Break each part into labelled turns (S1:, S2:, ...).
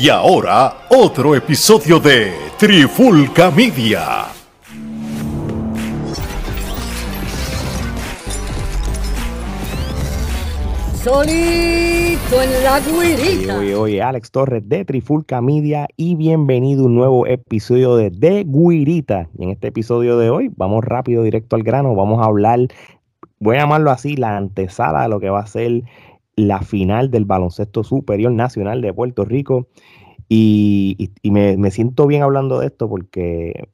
S1: Y ahora, otro episodio de Trifulca Media.
S2: Solito en la guirita.
S3: Oye, oye, Alex Torres de Trifulca Media y bienvenido a un nuevo episodio de De Guirita. Y en este episodio de hoy vamos rápido, directo al grano. Vamos a hablar, voy a llamarlo así, la antesala de lo que va a ser la final del baloncesto superior nacional de Puerto Rico. Y, me, siento bien hablando de esto porque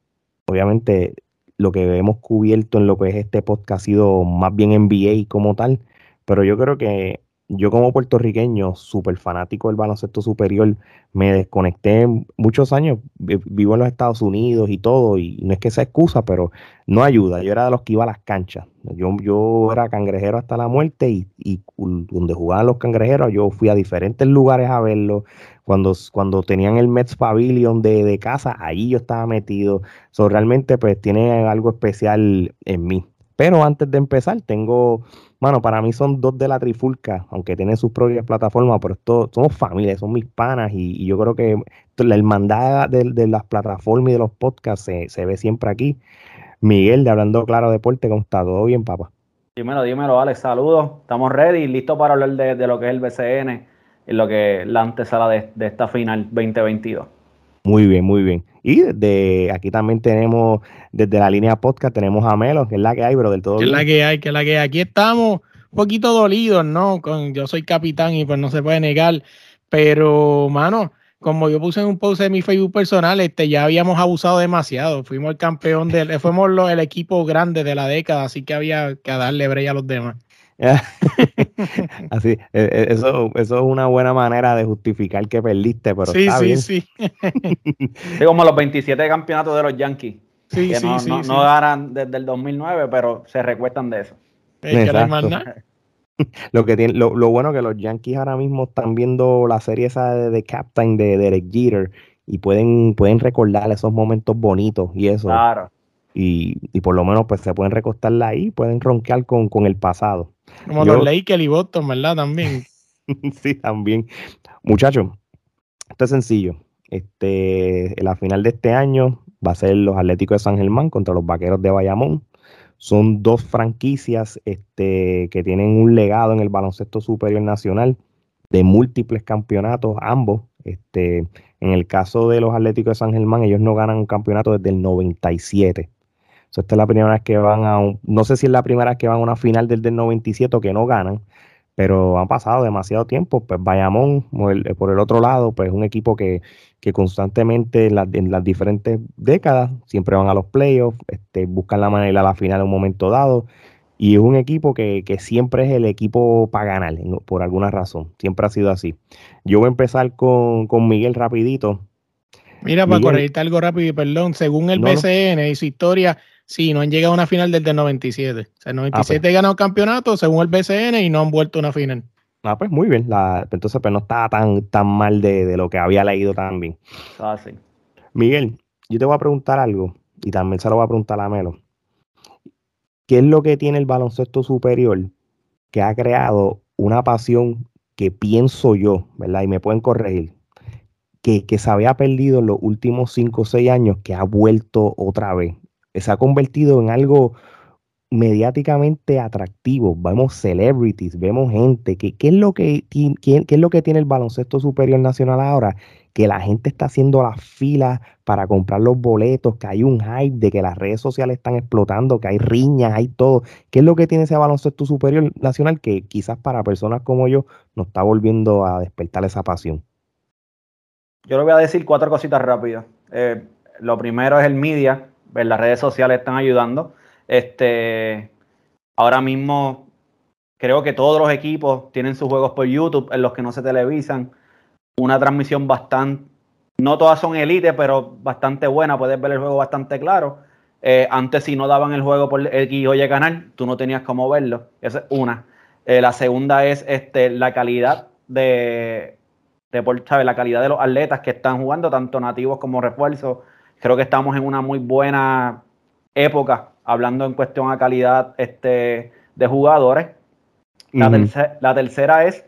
S3: obviamente lo que hemos cubierto en lo que es este podcast ha sido más bien NBA como tal, pero yo creo que yo como puertorriqueño, súper fanático del baloncesto superior, me desconecté muchos años, vivo en los Estados Unidos y todo, y no es que sea excusa, pero no ayuda. Yo era de los que iba a las canchas. Yo, yo era cangrejero hasta la muerte y, y donde jugaban los cangrejeros, yo fui a diferentes lugares a verlo. Cuando, cuando tenían el Mets Pavilion de, de casa, ahí yo estaba metido. So, realmente pues tiene algo especial en mí. Pero antes de empezar, tengo Mano, para mí son dos de la trifulca, aunque tienen sus propias plataformas, pero esto, somos familia, son mis panas y, yo creo que la hermandad de, las plataformas y de los podcasts se, ve siempre aquí. Miguel, de Hablando Claro Deporte, ¿cómo está? ¿Todo bien, papá?
S4: Dímelo, dímelo, Alex, saludos. Estamos ready, listos para hablar de, lo que es el BCN y lo que es la antesala de, de esta final 2022.
S3: Muy bien, muy bien. Y desde aquí también tenemos, desde la línea podcast, tenemos a Melo, que es la que hay, pero del todo.
S5: Que es la que hay, que es la que hay. Aquí estamos un poquito dolidos, ¿no? Con, yo soy capitán y pues no se puede negar. Pero, mano, como yo puse en un post de mi Facebook personal, este, ya habíamos abusado demasiado. Fuimos el campeón del, fuimos el equipo grande de la década, así que había que darle breya a los demás.
S3: Así, e, e, eso, eso es una buena manera de justificar que perdiste, pero
S5: sí,
S3: está
S5: sí,
S3: bien.
S5: sí,
S4: sí. como los 27 campeonatos de los Yankees. Sí, que no, no, no, ganan desde el 2009, pero se recuestan de eso.
S3: lo que tiene, lo, lo, bueno que los Yankees ahora mismo están viendo la serie esa de, de Captain de Derek Jeter y pueden, pueden recordar esos momentos bonitos y eso.
S4: Claro.
S3: Y, y por lo menos pues se pueden recostarla ahí, pueden ronquear con, con el pasado.
S5: Como los Lakers y Boston, ¿verdad? También.
S3: sí, también. Muchachos, esto es sencillo. Este, la final de este año va a ser los Atléticos de San Germán contra los Vaqueros de Bayamón. Son dos franquicias este, que tienen un legado en el baloncesto superior nacional de múltiples campeonatos, ambos. Este, en el caso de los Atléticos de San Germán, ellos no ganan un campeonato desde el 97 esta es la primera vez que van a no sé si es la primera vez que van a una final del, del 97 o que no ganan, pero han pasado demasiado tiempo. Pues Bayamón, por el, otro lado, pues es un equipo que, constantemente en, las diferentes décadas siempre van a los playoffs, este, buscan la manera de ir a la final en un momento dado. Y es un equipo que, siempre es el equipo para ganar, por alguna razón. Siempre ha sido así. Yo voy a empezar con, Miguel rapidito.
S5: Mira, para corregirte algo rápido y perdón, según el BCN y su historia, Sí, no han llegado a una final desde el 97. O sea, el 97 ah, pues. ganado campeonato según el BCN y no han vuelto a una final.
S3: Ah, pues muy bien. entonces, pues no estaba tan, tan mal de, lo que había leído también.
S4: Ah, sí.
S3: Miguel, yo te voy a preguntar algo y también se lo voy a preguntar a Melo. ¿Qué es lo que tiene el baloncesto superior que ha creado una pasión que pienso yo, ¿verdad? Y me pueden corregir, que, se había perdido en los últimos 5 o 6 años, que ha vuelto otra vez se ha convertido en algo mediáticamente atractivo. Vemos celebrities, vemos gente. ¿Qué, qué es lo que, qué, es lo que tiene el baloncesto superior nacional ahora? Que la gente está haciendo las filas para comprar los boletos, que hay un hype de que las redes sociales están explotando, que hay riñas, hay todo. ¿Qué es lo que tiene ese baloncesto superior nacional que quizás para personas como yo nos está volviendo a despertar esa pasión?
S4: Yo le voy a decir cuatro cositas rápidas. Eh, lo primero es el media, las redes sociales están ayudando. Este, ahora mismo creo que todos los equipos tienen sus juegos por YouTube en los que no se televisan. Una transmisión bastante, no todas son elite, pero bastante buena. Puedes ver el juego bastante claro. Eh, antes, si no daban el juego por X o canal, tú no tenías cómo verlo. Esa es una. Eh, la segunda es este, la calidad de, de la calidad de los atletas que están jugando, tanto nativos como refuerzos. Creo que estamos en una muy buena época, hablando en cuestión a calidad este, de jugadores. La, tercera es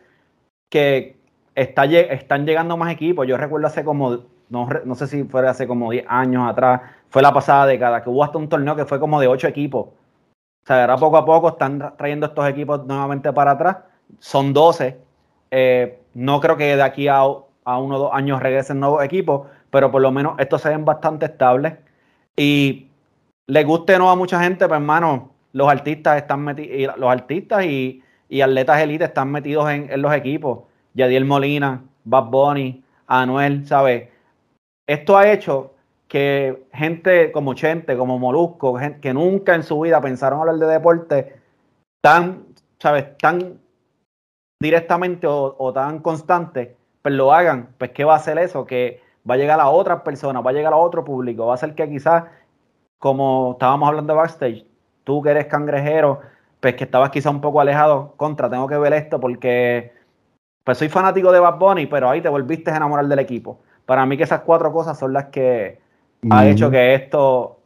S4: que está, están llegando más equipos. Yo recuerdo hace como, no, no sé si fue hace como 10 años atrás, fue la pasada década, que hubo hasta un torneo que fue como de 8 equipos. O sea, ahora poco a poco están trayendo estos equipos nuevamente para atrás. Son 12. Eh, no creo que de aquí a, uno o dos años regresen nuevos equipos, pero por lo menos estos se ven bastante estables. Y le guste no a mucha gente, pues hermano, los artistas están metidos, los artistas y, atletas elite están metidos en, los equipos. Yadiel Molina, Bad Bunny, Anuel, ¿sabes? Esto ha hecho que gente como Chente, como Molusco, que nunca en su vida pensaron hablar de deporte, tan, ¿sabes? Tan directamente o, tan constante, pues lo hagan. Pues, ¿qué va a hacer eso? Que va a llegar a otras personas, va a llegar a otro público, va a ser que quizás, como estábamos hablando de backstage, tú que eres cangrejero, pues que estabas quizás un poco alejado, contra, tengo que ver esto porque pues soy fanático de Bad Bunny, pero ahí te volviste a enamorar del equipo. Para mí que esas cuatro cosas son las que ha hecho que esto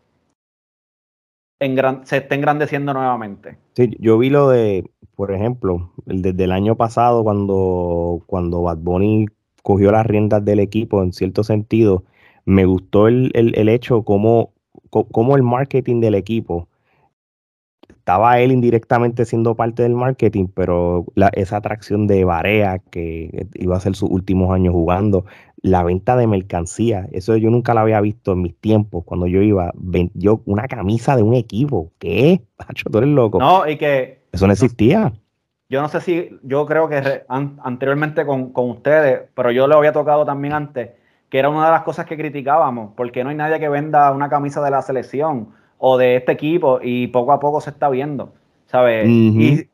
S4: se esté engrandeciendo nuevamente.
S3: Sí, yo vi lo de, por ejemplo, desde el año pasado cuando, cuando Bad Bunny cogió las riendas del equipo en cierto sentido, me gustó el, hecho como, como el marketing del equipo estaba él indirectamente siendo parte del marketing, pero esa atracción de Barea que iba a ser sus últimos años jugando, la venta de mercancía, eso yo nunca la había visto en mis tiempos, cuando yo iba, yo una camisa de un equipo, ¿qué? Pacho, tú eres loco.
S4: No, y que...
S3: Eso no existía.
S4: Yo no sé si, yo creo que anteriormente con, con ustedes, pero yo lo había tocado también antes, que era una de las cosas que criticábamos, porque no hay nadie que venda una camisa de la selección o de este equipo y poco a poco se está viendo, ¿sabes? y,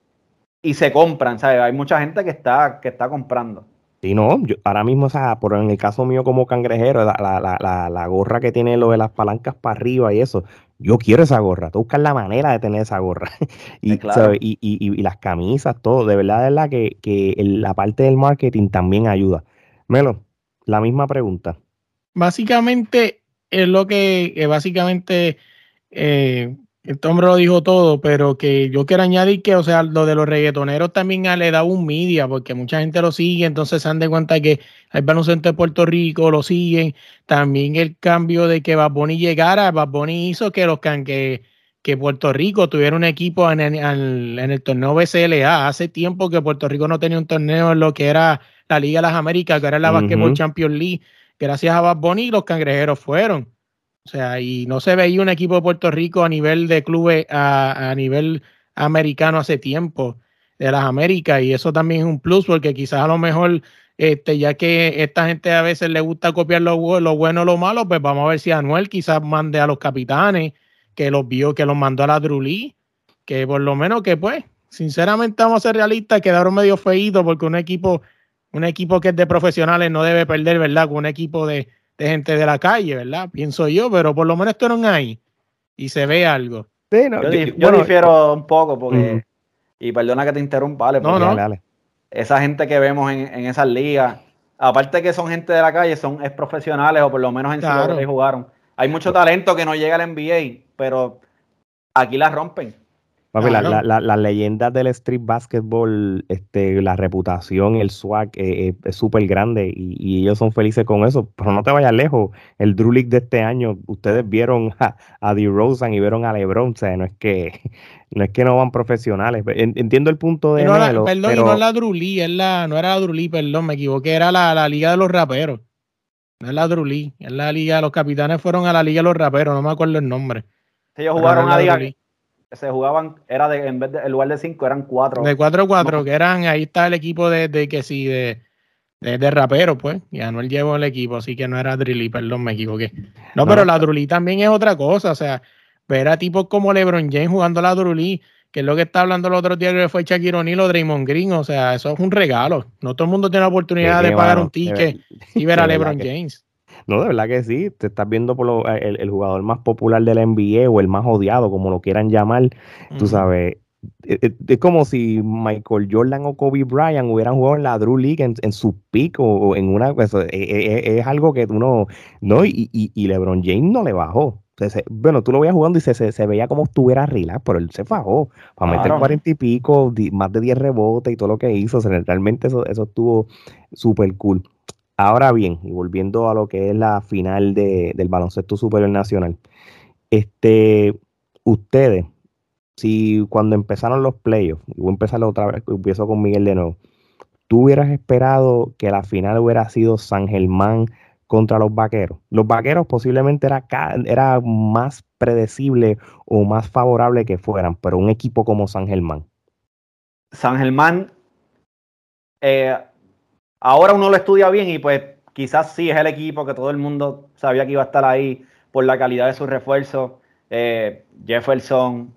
S4: se compran, ¿sabes? Hay mucha gente que está, que está comprando.
S3: Sí, no, yo, ahora mismo, o sea, por en el caso mío como cangrejero, la, gorra que tiene lo de las palancas para arriba y eso, yo quiero esa gorra, tú buscas la manera de tener esa gorra. y, y, y, las camisas, todo, de verdad, de verdad que, que la parte del marketing también ayuda. Melo, la misma pregunta.
S5: Básicamente, es lo que, básicamente eh, este hombre lo dijo todo, pero que yo quiero añadir que, o sea, lo de los reggaetoneros también le da un media, porque mucha gente lo sigue, entonces se dan de cuenta que hay baloncesto de Puerto Rico, lo siguen. También el cambio de que Bad llegara, Bad hizo que los que, que Puerto Rico tuviera un equipo en el, torneo BCLA. Hace tiempo que Puerto Rico no tenía un torneo en lo que era la Liga de las Américas, que era la Basketball Champions League. Gracias a Bad los cangrejeros fueron. O sea, y no se veía un equipo de Puerto Rico a nivel de clubes, a, nivel americano hace tiempo de las Américas, y eso también es un plus, porque quizás a lo mejor, este, ya que esta gente a veces le gusta copiar lo, lo bueno o lo malo, pues vamos a ver si Anuel quizás mande a los capitanes, que los vio, que los mandó a la Drulí, que por lo menos que pues, sinceramente vamos a ser realistas, quedaron medio feitos porque un equipo, un equipo que es de profesionales no debe perder, ¿verdad? Con un equipo de, de gente de la calle, ¿verdad? Pienso yo, pero por lo menos estuvieron ahí y se ve algo.
S4: yo, difiero un poco porque, y perdona que te interrumpa, vale, no, no. esa gente que vemos en, esas ligas, aparte que son gente de la calle, son es profesionales o por lo menos en claro. que jugaron. Hay mucho talento que no llega al NBA, pero aquí la rompen
S3: las leyendas del street basketball, este, la reputación, el swag eh, eh, es súper grande y, ellos son felices con eso. Pero no te vayas lejos. El Drew League de este año, ustedes vieron a, a DeRozan y vieron a LeBron. O sea, no es que no es que no van profesionales. Entiendo el punto de.
S5: No perdón, no es la Drew League, es la, no era la Drew League, perdón, me equivoqué, era la, la Liga de los Raperos. No es la Drew League, es la Liga. Los capitanes fueron a la Liga de los Raperos, no me acuerdo el nombre.
S4: Ellos jugaron a Liga se jugaban, era de, en vez de, lugar de cinco, eran cuatro.
S5: De cuatro cuatro, que eran, ahí está el equipo de, de que sí, de, de, rapero, pues. Y Anuel llevó el equipo, así que no era Drilly, perdón, me equivoqué. No, pero la Drulí también es otra cosa, o sea, ver a tipos como LeBron James jugando la Drulí, que es lo que está hablando el otro día que fue Shaquille O'Neal o Draymond Green, o sea, eso es un regalo. No todo el mundo tiene la oportunidad de, pagar un ticket y ver a LeBron James.
S3: No, de verdad que sí. Te estás viendo por lo, eh, el, jugador más popular de la NBA o el más odiado, como lo quieran llamar. Tú sabes, e, e, es, como si Michael Jordan o Kobe Bryant hubieran jugado en la Drew League en, su pico o, en una. Pues, es, algo que uno. No, y, y, LeBron James no le bajó. bueno, tú lo veías jugando y se, se, veía como estuviera relax, pero él se fajó para meter cuarenta y pico, más de 10 rebotes y todo lo que hizo. realmente eso, eso estuvo súper cool. Ahora bien, y volviendo a lo que es la final de, del baloncesto superior nacional, este, ustedes, si cuando empezaron los playoffs, y voy a empezar otra vez, empiezo con Miguel de nuevo, ¿tú hubieras esperado que la final hubiera sido San Germán contra los vaqueros? Los vaqueros posiblemente era, era más predecible o más favorable que fueran, pero un equipo como San Germán.
S4: San Germán, eh, ahora uno lo estudia bien y pues quizás sí es el equipo que todo el mundo sabía que iba a estar ahí por la calidad de sus refuerzos. Eh, Jefferson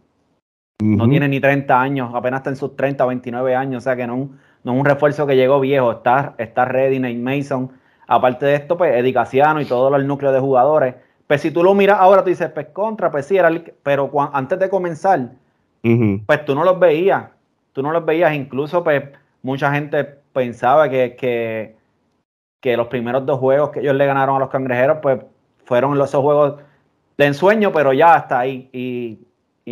S4: no tiene ni 30 años, apenas está en sus 30 o 29 años, o sea que no, no es un refuerzo que llegó viejo, está, está ready, Nate Mason. Aparte de esto, pues Eddie y todo el núcleo de jugadores. Pues si tú lo miras ahora, tú dices, pues contra, pues sí, era pero antes de comenzar, pues tú no los veías, tú no los veías, incluso pues mucha gente pensaba que, que, que los primeros dos juegos que ellos le ganaron a los cangrejeros, pues fueron esos juegos de ensueño, pero ya hasta ahí. Y,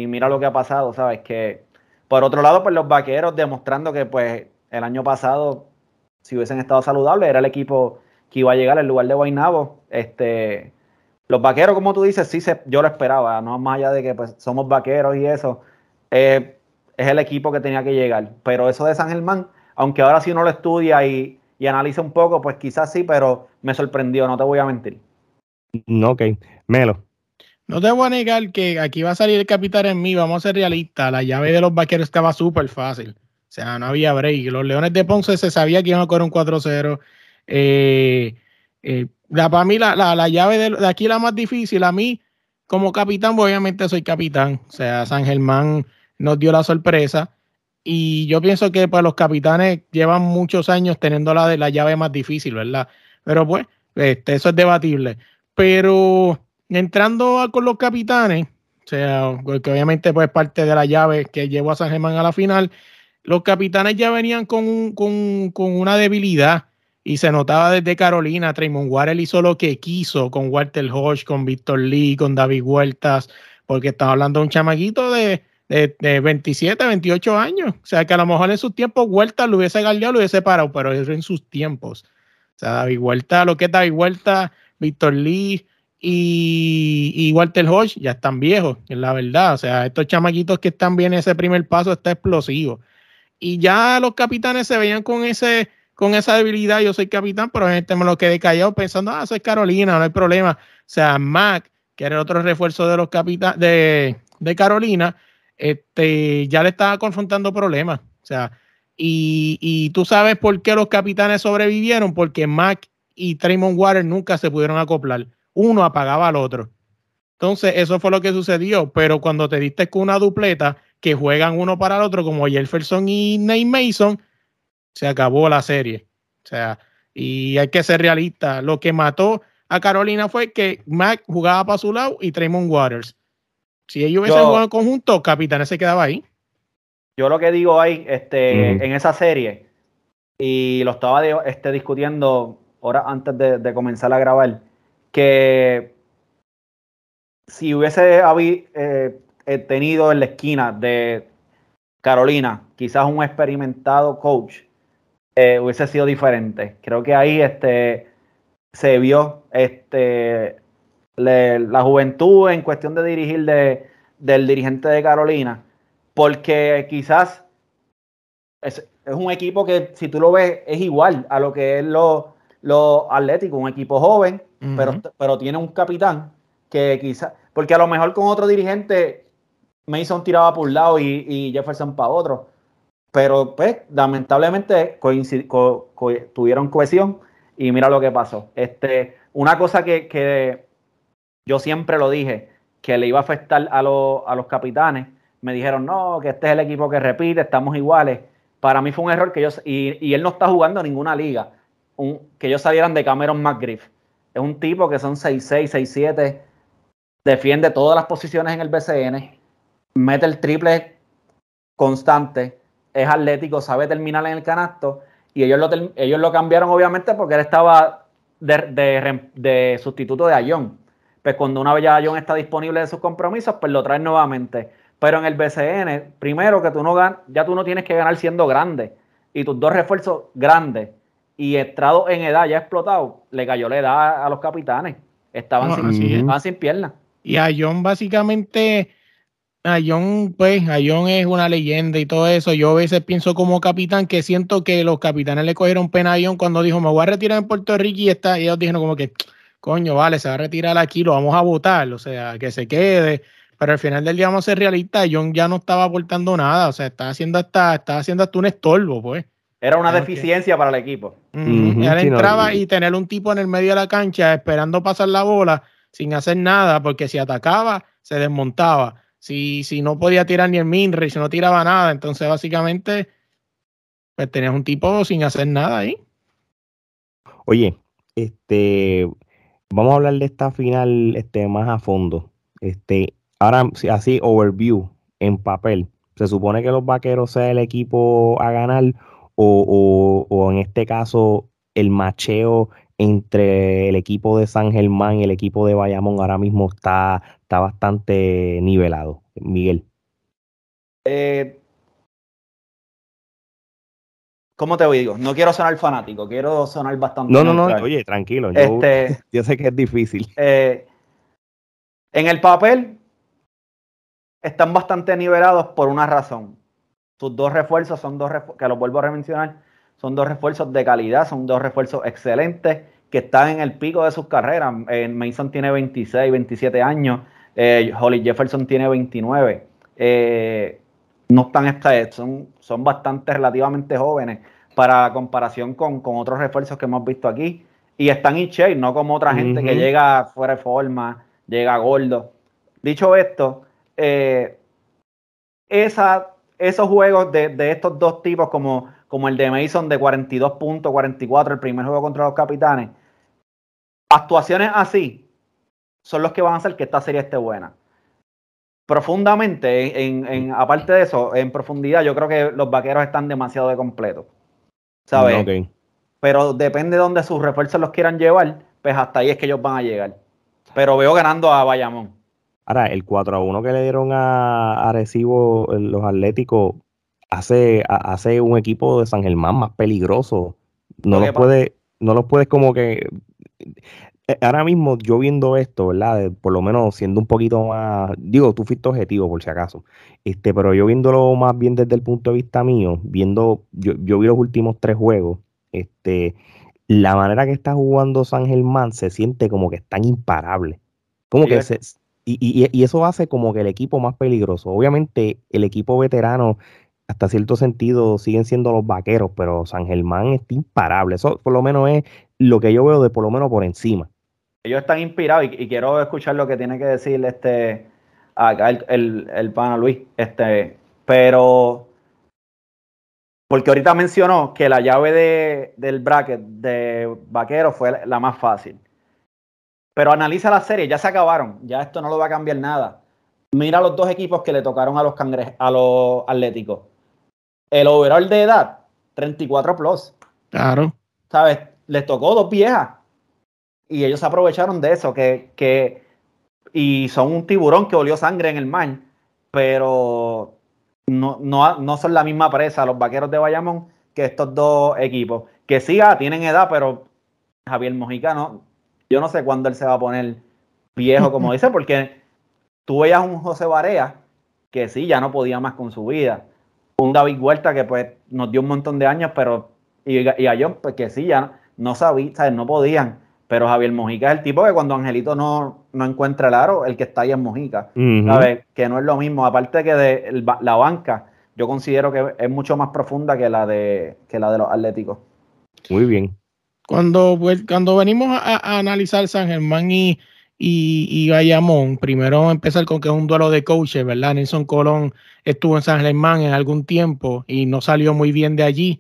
S4: mira lo que ha pasado, ¿sabes? Que por otro lado, pues los vaqueros demostrando que pues el año pasado, si hubiesen estado saludables, era el equipo que iba a llegar en lugar de Guaynabo. Este, los vaqueros, como tú dices, sí se, yo lo esperaba, no más allá de que pues, somos vaqueros y eso, eh, es el equipo que tenía que llegar. Pero eso de San Germán, aunque ahora sí uno lo estudia y, y analiza un poco, pues quizás sí, pero me sorprendió, no te voy a mentir.
S3: No, ok. Melo.
S5: No te voy a negar que aquí va a salir el capitán en mí, vamos a ser realistas. La llave de los vaqueros estaba súper fácil. O sea, no había break. Los Leones de Ponce se sabía que iban a correr un 4-0. Eh, eh, para mí, la, llave de, aquí la más difícil. A mí, como capitán, pues, obviamente soy capitán. O sea, San Germán nos dio la sorpresa. Y yo pienso que pues, los capitanes llevan muchos años teniendo la, la llave más difícil, ¿verdad? Pero pues, este, eso es debatible. Pero entrando con los capitanes, o sea, que obviamente pues parte de la llave que llevó a San Germán a la final, los capitanes ya venían con, con, una debilidad y se notaba desde Carolina. Traymond Warren hizo lo que quiso con Walter Hodge, con Víctor Lee, con David Huertas, porque estaba hablando un chamaquito de, de, 27, 28 años. O sea, que a lo mejor en sus tiempos Huertas lo hubiese galdeado, lo hubiese parado, pero eso en sus tiempos. O sea, David Huertas, lo que es David Huertas, Víctor Lee y, y, Walter Hodge ya están viejos, es la verdad. O sea, estos chamaquitos que están bien, ese primer paso está explosivo y ya los capitanes se veían con ese con esa debilidad, yo soy capitán, pero gente me lo quedé callado pensando, ah, soy Carolina, no hay problema. O sea, Mac, que era el otro refuerzo de los capitanes de, de, Carolina, este, ya le estaba confrontando problemas. O sea, y, y, tú sabes por qué los capitanes sobrevivieron, porque Mac y Tremont Water nunca se pudieron acoplar. Uno apagaba al otro. Entonces, eso fue lo que sucedió, pero cuando te diste con una dupleta, que juegan uno para el otro, como Jefferson y Nate Mason, se acabó la serie. O sea, y hay que ser realista. Lo que mató a Carolina fue que Mac jugaba para su lado y Tremont Waters. Si ellos hubiesen jugado en conjunto, Capitanes se quedaba ahí.
S4: Yo lo que digo ahí, este, en esa serie, y lo estaba este, discutiendo horas antes de, comenzar a grabar, que si hubiese habido, eh, tenido en la esquina de Carolina, quizás un experimentado coach, eh, hubiese sido diferente. Creo que ahí este, se vio este, la juventud en cuestión de dirigir de, del dirigente de Carolina, porque quizás es, un equipo que si tú lo ves es igual a lo que es lo, lo atlético, un equipo joven, pero, pero tiene un capitán que quizás, porque a lo mejor con otro dirigente Mason tiraba por un lado y, Jefferson para otro. Pero pues, lamentablemente tuvieron cohesión y mira lo que pasó. Este, una cosa que, yo siempre lo dije, que le iba a afectar a, a los capitanes, me dijeron, no, que este es el equipo que repite, estamos iguales. Para mí fue un error que ellos, y, él no está jugando en ninguna liga, que ellos salieran de Cameron McGriff. Es un tipo que son 6'6, 6'7, defiende todas las posiciones en el BCN mete el triple constante, es atlético, sabe terminar en el canasto. Y ellos lo, ellos lo cambiaron, obviamente, porque él estaba de, sustituto de Ayón. Pues cuando una vez ya John está disponible de sus compromisos, pues lo traen nuevamente. Pero en el BCN, primero que tú no ganas, ya tú no tienes que ganar siendo grande. Y tus dos refuerzos grandes y Estrado en edad ya explotado, le cayó la edad a los capitanes. Estaban, sin, sin piernas.
S5: Y a John básicamente, a John, pues, a John es una leyenda y todo eso. Yo a veces pienso como capitán que siento que los capitanes le cogieron pena a John cuando dijo, me voy a retirar en Puerto Rico y, está, y ellos dijeron como que, coño, vale, se va a retirar aquí, lo vamos a votar, o sea, que se quede. Pero al final del día vamos a ser realistas, John ya no estaba aportando nada, o sea, está haciendo hasta, está haciendo hasta un estorbo, pues.
S4: Era una deficiencia para el equipo.
S5: él entraba y tener un tipo en el medio de la cancha esperando pasar la bola sin hacer nada, porque si atacaba, se desmontaba. Si, si no podía tirar ni el Minry, si no tiraba nada, entonces básicamente pues tenías un tipo sin hacer nada ahí.
S3: Oye, este vamos a hablar de esta final este, más a fondo. Este, ahora así overview en papel. Se supone que los vaqueros sea el equipo a ganar o, en este caso el macheo entre el equipo de San Germán y el equipo de Bayamón ahora mismo está, está bastante nivelado. Miguel.
S4: Eh, ¿Cómo te digo? No quiero sonar fanático, quiero sonar bastante.
S3: No, no, no, oye, tranquilo. Yo, este, yo sé que es difícil.
S4: Eh, en el papel están bastante nivelados por una razón. Sus dos refuerzos son dos refuerzos, que los vuelvo a mencionar, son dos refuerzos de calidad, son dos refuerzos excelentes que están en el pico de sus carreras. Eh, Mason tiene 26, 27 años, eh, Holly Jefferson tiene 29. Eh, no están, son, son bastante relativamente jóvenes para comparación con, otros refuerzos que hemos visto aquí. Y están in shape, no como otra gente que llega fuera de forma, llega gordo. Dicho esto, esa esos juegos de, estos dos tipos, como, como el de Mason de 42 puntos, 44, el primer juego contra los capitanes, actuaciones así son los que van a hacer que esta serie esté buena. Profundamente, en, aparte de eso, en profundidad, yo creo que los vaqueros están demasiado de completo. ¿Sabes? Pero depende de donde sus refuerzos los quieran llevar, pues hasta ahí es que ellos van a llegar. Pero veo ganando a Bayamón.
S3: Ahora, el 4 a 1 que le dieron a, Arecibo los Atléticos hace, hace un equipo de San Germán más peligroso. No los puede, no los puedes como que eh, ahora mismo yo viendo esto, ¿verdad? Por lo menos siendo un poquito más, digo, tú fuiste objetivo por si acaso, este, pero yo viéndolo más bien desde el punto de vista mío, viendo, yo, yo vi los últimos tres juegos, este, la manera que está jugando San Germán se siente como que es tan imparable. Como que se, y, eso hace como que el equipo más peligroso. Obviamente, el equipo veterano, hasta cierto sentido, siguen siendo los vaqueros, pero San Germán está imparable. Eso por lo menos es lo que yo veo de por lo menos por encima.
S4: Ellos están inspirados y, quiero escuchar lo que tiene que decir este acá el, el, pana Luis. Este, pero porque ahorita mencionó que la llave de, del bracket de vaqueros fue la más fácil. Pero analiza la serie, ya se acabaron, ya esto no lo va a cambiar nada. Mira los dos equipos que le tocaron a los cangre a los Atléticos. El overall de edad, 34 plus.
S5: Claro.
S4: ¿Sabes? Les tocó dos viejas. Y ellos aprovecharon de eso, que, que y son un tiburón que olió sangre en el mar, pero no, no, son la misma presa los vaqueros de Bayamón que estos dos equipos. Que sí, ah, tienen edad, pero Javier Mojicano yo no sé cuándo él se va a poner viejo, como dice, porque tú veías un José Barea que sí, ya no podía más con su vida. Un David Huerta que pues nos dio un montón de años, pero y, a John pues que sí, ya no, sabía, no podían. Pero Javier Mojica es el tipo que cuando Angelito no, no encuentra el aro, el que está ahí es Mojica. ¿Sabes? Que no es lo mismo. Aparte que de la banca, yo considero que es mucho más profunda que la de, que la de los Atléticos.
S3: Muy bien.
S5: Cuando, cuando venimos a, analizar San Germán y, y, Bayamón, primero empezar con que es un duelo de coaches, ¿verdad? Nelson Colón estuvo en San Germán en algún tiempo y no salió muy bien de allí.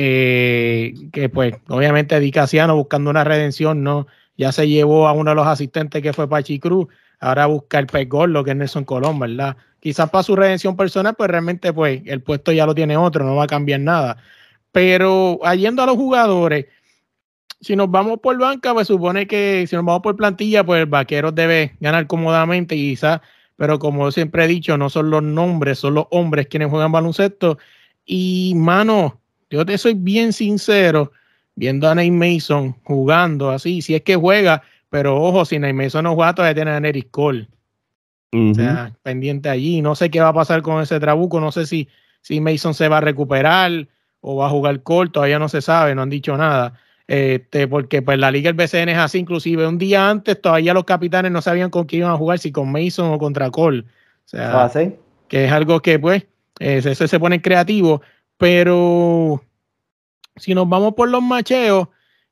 S5: Eh, que pues obviamente Dicasiano buscando una redención, ¿no? Ya se llevó a uno de los asistentes que fue Pachi Cruz, ahora busca el pez lo que es Nelson Colón, ¿verdad? Quizás para su redención personal, pues realmente pues el puesto ya lo tiene otro, no va a cambiar nada. Pero yendo a los jugadores, si nos vamos por banca, pues supone que si nos vamos por plantilla, pues el vaquero debe ganar cómodamente y quizás, pero como siempre he dicho, no son los nombres, son los hombres quienes juegan baloncesto. Y mano, yo te soy bien sincero, viendo a Nate Mason jugando así, si es que juega, pero ojo, si Nate Mason no juega, todavía tiene a Neris Cole. O sea, pendiente allí. No sé qué va a pasar con ese trabuco, no sé si, si Mason se va a recuperar o va a jugar corto, todavía no se sabe, no han dicho nada. Este, porque pues la liga del BCN es así, inclusive un día antes todavía los capitanes no sabían con quién iban a jugar, si con Mason o contra Cole. O sea,
S4: Ah,
S5: que es algo que pues eh, se pone creativo, pero si nos vamos por los macheos,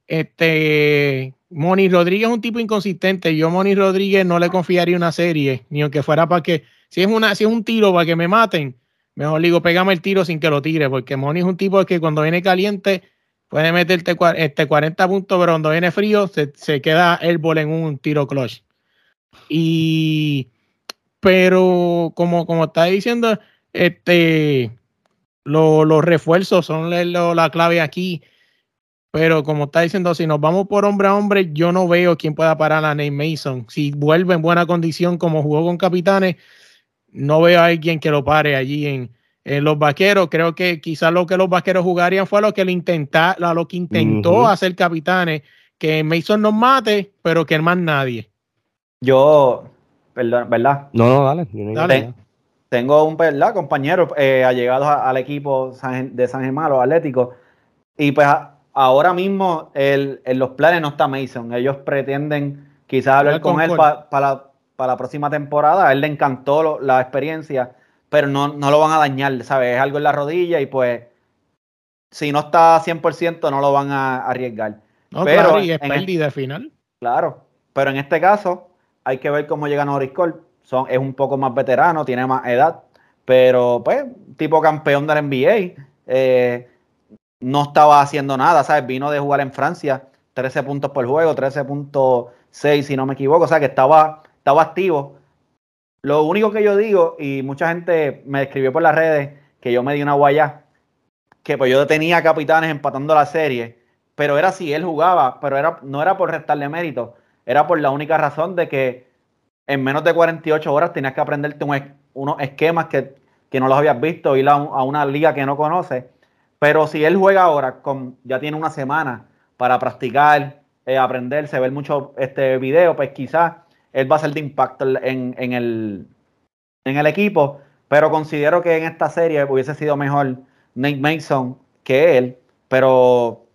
S5: este Moni Rodríguez es un tipo inconsistente. Yo Moni Rodríguez no le confiaría una serie, ni aunque fuera para que, si es una, si es un tiro para que me maten, mejor digo, pégame el tiro sin que lo tire, porque Moni es un tipo que cuando viene caliente puede meterte este 40 puntos, pero cuando viene frío se, se queda el bol en un tiro clutch. Y pero como, como está diciendo, este lo- los refuerzos son lo- la clave aquí. Pero como está diciendo, si nos vamos por hombre a hombre, yo no veo quién pueda parar a Nate Mason. Si vuelve en buena condición como jugó con Capitanes, no veo a alguien que lo pare allí en, en los vaqueros. Creo que quizás lo que los vaqueros jugarían fue lo que le intenta, lo lo que intentó hacer Capitanes, que Mason nos mate, pero que más nadie.
S4: Yo, perdón, ¿verdad?
S3: No, no, dale. yo no digo
S5: Dale.
S4: Tengo un ¿verdad? compañero eh, allegados al equipo de San Germán, los Atléticos, y pues ahora mismo el- en los planes no está Mason. Ellos pretenden quizás hablar con,
S5: con
S4: él
S5: Cole.
S4: pa- para la, para la próxima temporada. A él le encantó lo- la experiencia, pero no, no lo van a dañar, ¿sabes? Es algo en la rodilla y pues si no está 100% no lo van a arriesgar.
S5: No,
S4: Pero
S5: claro, y es
S4: el-
S5: pérdida final.
S4: Claro, pero en este caso hay que ver cómo llega Norris Cole. Son, es un poco más veterano, tiene más edad, pero pues, tipo campeón del NBA. eh, no estaba haciendo nada, ¿sabes? Vino de jugar en Francia, 13 puntos por juego, 13.6 si no me equivoco, o sea que estaba, estaba activo. Lo único que yo digo, y mucha gente me escribió por las redes que yo me di una guayá, que pues yo tenía capitanes empatando la serie, pero era si él jugaba, pero era, no era por restarle mérito, era por la única razón de que en menos de 48 horas tenías que aprenderte un unos esquemas que, que no los habías visto, ir a, a una liga que no conoces. Pero si él juega ahora, con, ya tiene una semana para practicar, eh, aprenderse, ver muchos este, videos, pues quizás él va a ser de impacto en, en el, en el equipo. Pero considero que en esta serie hubiese sido mejor Nate Mason que él. Pero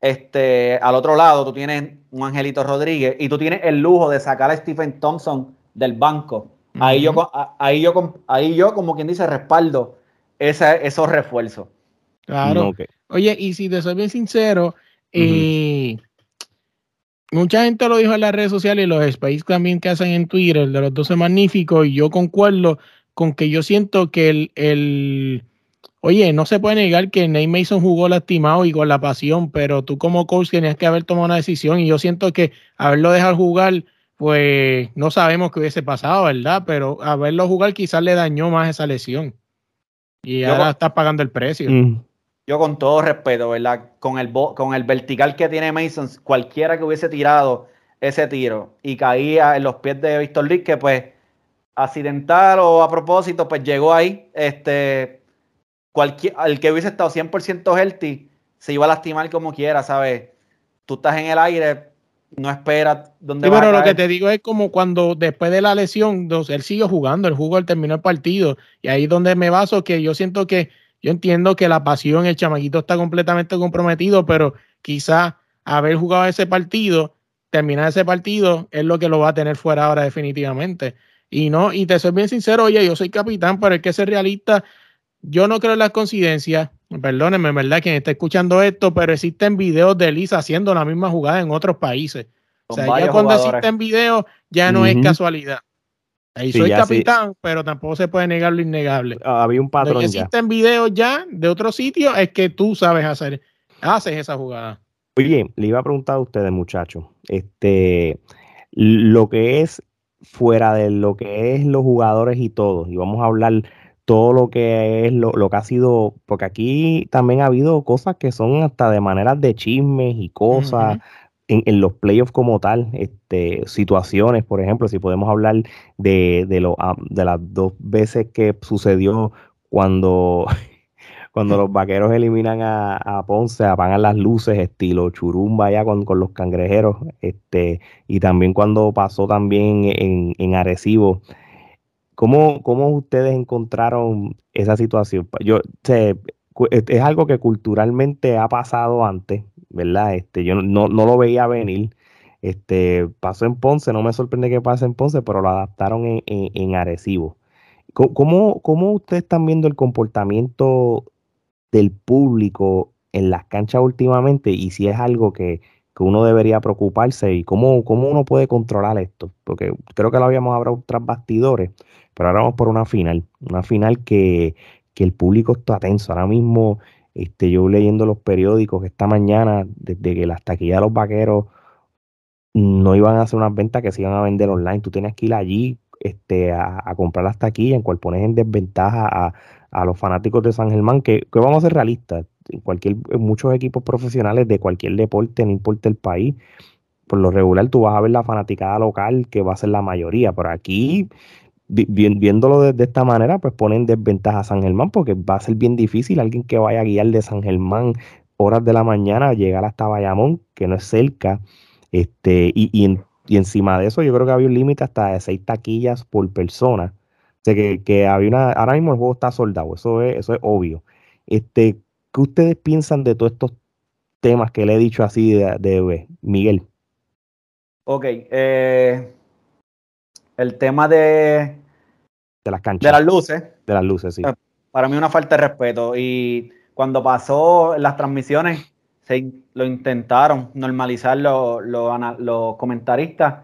S4: este, al otro lado tú tienes un Angelito Rodríguez y tú tienes el lujo de sacar a Stephen Thompson del banco. Ahí, yo, ahí, yo, ahí yo, como quien dice, respaldo ese- esos refuerzos.
S5: Claro.
S3: No, ok.
S5: Oye, y si te soy bien sincero, eh, mucha gente lo dijo en las redes sociales y los space también que hacen en Twitter de los 12 magníficos, y yo concuerdo con que yo siento que el, el- oye, no se puede negar que Nate Mason jugó lastimado y con la pasión, pero tú como coach tenías que haber tomado una decisión y yo siento que haberlo dejado jugar, pues no sabemos qué hubiese pasado, ¿verdad? Pero haberlo jugar quizás le dañó más esa lesión. Y
S4: Yo
S5: ahora
S4: con-
S5: estás pagando el precio.
S3: Mm,
S4: Yo con todo respeto, ¿verdad? Con el, con el vertical que tiene Mason, cualquiera que hubiese tirado ese tiro y caía en los pies de Víctor Liz, que pues accidental o a propósito, pues llegó ahí, este, cualquier, el que hubiese estado 100% healthy se iba a lastimar como quiera, ¿sabes? Tú estás en el aire, no esperas dónde
S5: Sí,
S4: vas a
S5: pero lo que te digo es como cuando después de la lesión, él siguió jugando, él jugó, él terminó el partido. Y ahí es donde me baso, que yo siento que, yo entiendo que la pasión, el chamaquito está completamente comprometido, pero quizá haber jugado ese partido, terminar ese partido, es lo que lo va a tener fuera ahora definitivamente. Y no, y te soy bien sincero, oye, yo soy capitán, pero hay que ser realista. Yo no creo en las coincidencias. Perdónenme, ¿verdad? Quien está escuchando esto, pero existen videos de Lisa haciendo la misma jugada en otros países. O sea, ya cuando
S4: jugadores.
S5: existen videos, ya no es casualidad. Ahí
S3: Sí,
S5: soy
S3: sí.
S5: capitán, pero tampoco se puede negar lo innegable.
S3: ah, había un
S5: Cuando
S3: patrón
S5: ya. existen videos ya de otros sitios, es que tú sabes hacer, haces esa jugada.
S3: Oye, le iba a preguntar a ustedes, muchachos, este, lo que es fuera de lo que es los jugadores y todo, y vamos a hablar todo lo que es lo, que ha sido, porque aquí también ha habido cosas que son hasta de maneras de chismes y cosas. En, los playoffs como tal, este, situaciones, por ejemplo, si podemos hablar de, de, lo, ah, de las dos veces que sucedió cuando cuando los vaqueros eliminan a, Ponce, apagan las luces, estilo churumba ya con, con, los cangrejeros, este, y también cuando pasó también en, en Arecibo. ¿Cómo, ¿Cómo, ustedes encontraron esa situación? Yo es algo que culturalmente ha pasado antes, ¿verdad? Este, yo no, no lo veía venir. Este, pasó en Ponce, no me sorprende que pase en Ponce, pero lo adaptaron en, en, Arecibo. ¿Cómo, ¿Cómo, ustedes están viendo el comportamiento del público en las canchas últimamente y si es algo que, uno debería preocuparse y cómo, cómo, uno puede controlar esto. Porque creo que lo habíamos hablado tras bastidores, pero ahora vamos por una final, una final que, el público está tenso. Ahora mismo este, yo leyendo los periódicos que esta mañana, desde que las taquillas de los vaqueros no iban a hacer unas ventas que se iban a vender online, tú tenías que ir allí este, a, a comprar las taquillas, en cual pones en desventaja a, a los fanáticos de San Germán, que, vamos a ser realistas, en cualquier, muchos equipos profesionales de cualquier deporte, no importa el país, por lo regular tú vas a ver la fanaticada local que va a ser la mayoría, pero aquí viéndolo de, esta manera, pues ponen desventaja a San Germán porque va a ser bien difícil alguien que vaya a guiar de San Germán horas de la mañana llegar hasta Bayamón, que no es cerca, este, y, y, y encima de eso yo creo que había un límite hasta de seis taquillas por persona que, que había una, ahora mismo el juego está soldado, eso es, eso es obvio. Este, ¿Qué ustedes piensan de todos estos temas que le he dicho así de, de Miguel?
S4: Ok, eh, el tema de,
S3: de las canchas.
S4: De las luces.
S3: De las luces, sí. Eh,
S4: para mí una falta de respeto. Y cuando pasó las transmisiones, se lo intentaron normalizar los, los comentaristas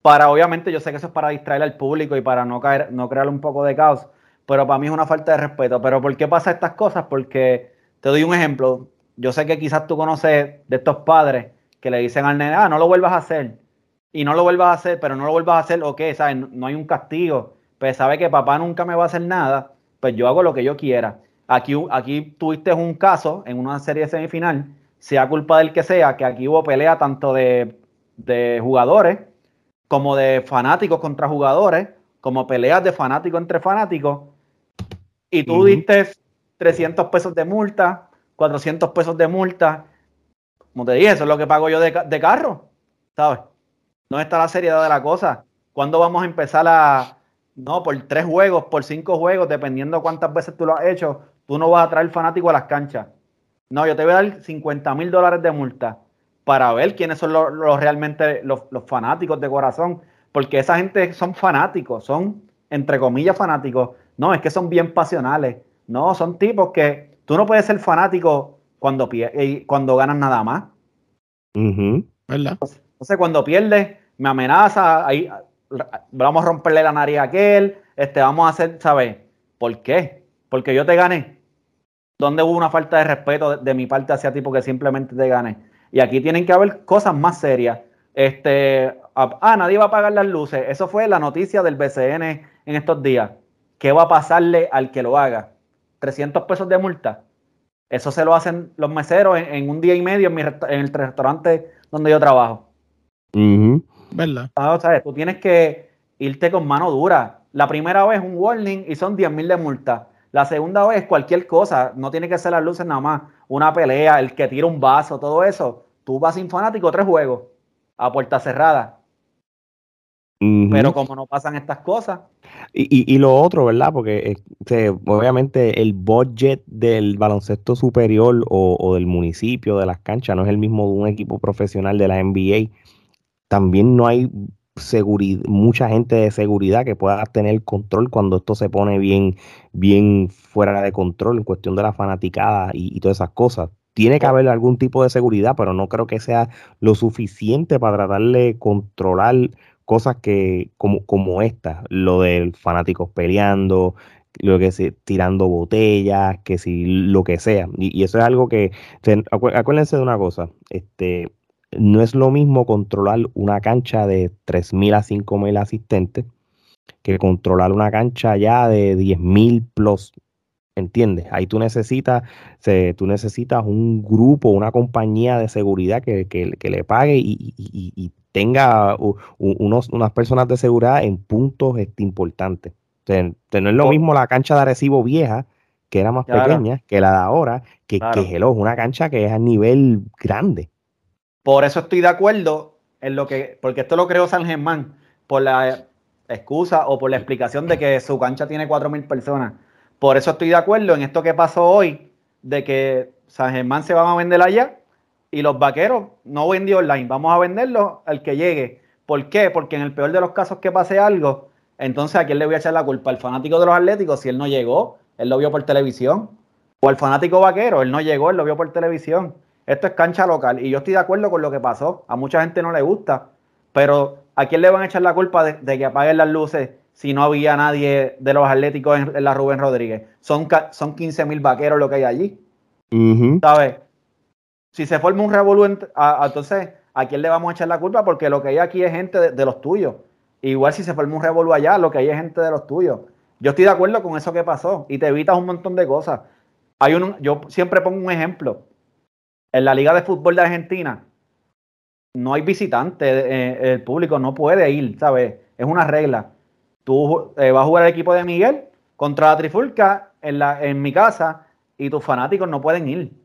S4: para obviamente yo sé que eso es para distraer al público y para no caer, no crear un poco de caos, pero para mí es una falta de respeto. Pero ¿por qué pasa estas cosas? Porque te doy un ejemplo. Yo sé que quizás tú conoces de estos padres que le dicen al nene, ah, no lo vuelvas a hacer. Y no lo vuelvas a hacer, pero no lo vuelvas a hacer, ok, ¿sabes? No hay un castigo. Pues sabe que papá nunca me va a hacer nada, pues yo hago lo que yo quiera. Aquí, aquí tuviste un caso en una serie semifinal, sea culpa del que sea, que aquí hubo pelea tanto de, de jugadores como de fanáticos contra jugadores, como peleas de fanáticos entre fanáticos, y tú diste 300 pesos de multa, 400 pesos de multa, como te dije, eso es lo que pago yo de, carro, ¿sabes? No está la seriedad de la cosa. ¿Cuándo vamos a empezar a, no, por tres juegos, por cinco juegos, dependiendo cuántas veces tú lo has hecho, tú no vas a traer fanático a las canchas? No, yo te voy a dar 50 mil dólares de multa para ver quiénes son los, realmente los, fanáticos de corazón, porque esa gente son fanáticos, son entre comillas fanáticos, no, es que son bien pasionales, no, son tipos que tú no puedes ser fanático cuando, eh, cuando ganas nada más.
S3: ¿Verdad?
S4: Entonces, cuando pierdes, me amenaza, ahí vamos a romperle la nariz a aquel, este, vamos a hacer, ¿sabes? ¿Por qué? Porque yo te gané. ¿Dónde hubo una falta de respeto de, de mi parte hacia ti porque simplemente te gané? Y aquí tienen que haber cosas más serias. Este, ah, nadie va a pagar las luces. Eso fue la noticia del BCN en estos días. ¿Qué va a pasarle al que lo haga? 300 pesos de multa. Eso se lo hacen los meseros en, un día y medio en, el restaurante donde yo trabajo.
S5: ¿Verdad?
S4: Ah, o sea, tú tienes que irte con mano dura. La primera vez un warning y son 10 mil de multa. La segunda vez cualquier cosa, no tiene que ser las luces nada más, una pelea, el que tira un vaso, todo eso. Tú vas sin fanático tres juegos a puerta cerrada. Pero como no pasan estas cosas.
S3: Y, lo otro, ¿verdad? Porque este, obviamente el budget del baloncesto superior o, o, del municipio, de las canchas, no es el mismo de un equipo profesional de la NBA. También no hay seguridad, mucha gente de seguridad que pueda tener control cuando esto se pone bien, bien fuera de control en cuestión de la fanaticada y, todas esas cosas. Tiene que haber algún tipo de seguridad, pero no creo que sea lo suficiente para tratar de controlar cosas que como, como esta, lo de fanáticos peleando, lo que se tirando botellas, que si lo que sea. Y, y eso es algo que, acuérdense de una cosa, este, no es lo mismo controlar una cancha de 3.000 a 5.000 asistentes que controlar una cancha ya de 10.000 plus. ¿Entiendes? Ahí tú necesitas, tú necesitas un grupo, una compañía de seguridad que, le pague y, tenga unos, unas personas de seguridad en puntos este, importantes. O no es lo mismo la cancha de Arecibo vieja, que era más pequeña, que la de ahora, que, que es una cancha que es a nivel grande.
S4: Por eso estoy de acuerdo en lo que, porque esto lo creó San Germán, por la excusa o por la explicación de que su cancha tiene 4.000 personas. Por eso estoy de acuerdo en esto que pasó hoy, de que San Germán se van a vender allá y los vaqueros no vendió online, vamos a venderlo al que llegue. ¿Por qué? Porque en el peor de los casos que pase algo, entonces ¿a quién le voy a echar la culpa? ¿Al fanático de los Atléticos si él no llegó? él lo vio por televisión. O el fanático vaquero, él no llegó, él lo vio por televisión. Esto es cancha local y yo estoy de acuerdo con lo que pasó. A mucha gente no le gusta, pero ¿a quién le van a echar la culpa de, que apaguen las luces si no había nadie de los atléticos en, la Rubén Rodríguez? Son, son 15 mil vaqueros lo que hay allí. ¿Sabes? Si se forma un revolú, entonces, ¿a quién le vamos a echar la culpa? Porque lo que hay aquí es gente de, los tuyos. Igual si se forma un revolú allá, lo que hay es gente de los tuyos. Yo estoy de acuerdo con eso que pasó y te evitas un montón de cosas. Hay un, yo siempre pongo un ejemplo. En la Liga de Fútbol de Argentina no hay visitantes, eh, el público no puede ir, ¿sabes? Es una regla. Tú eh, vas a jugar el equipo de Miguel contra la Trifulca en, la, en mi casa y tus fanáticos no pueden ir.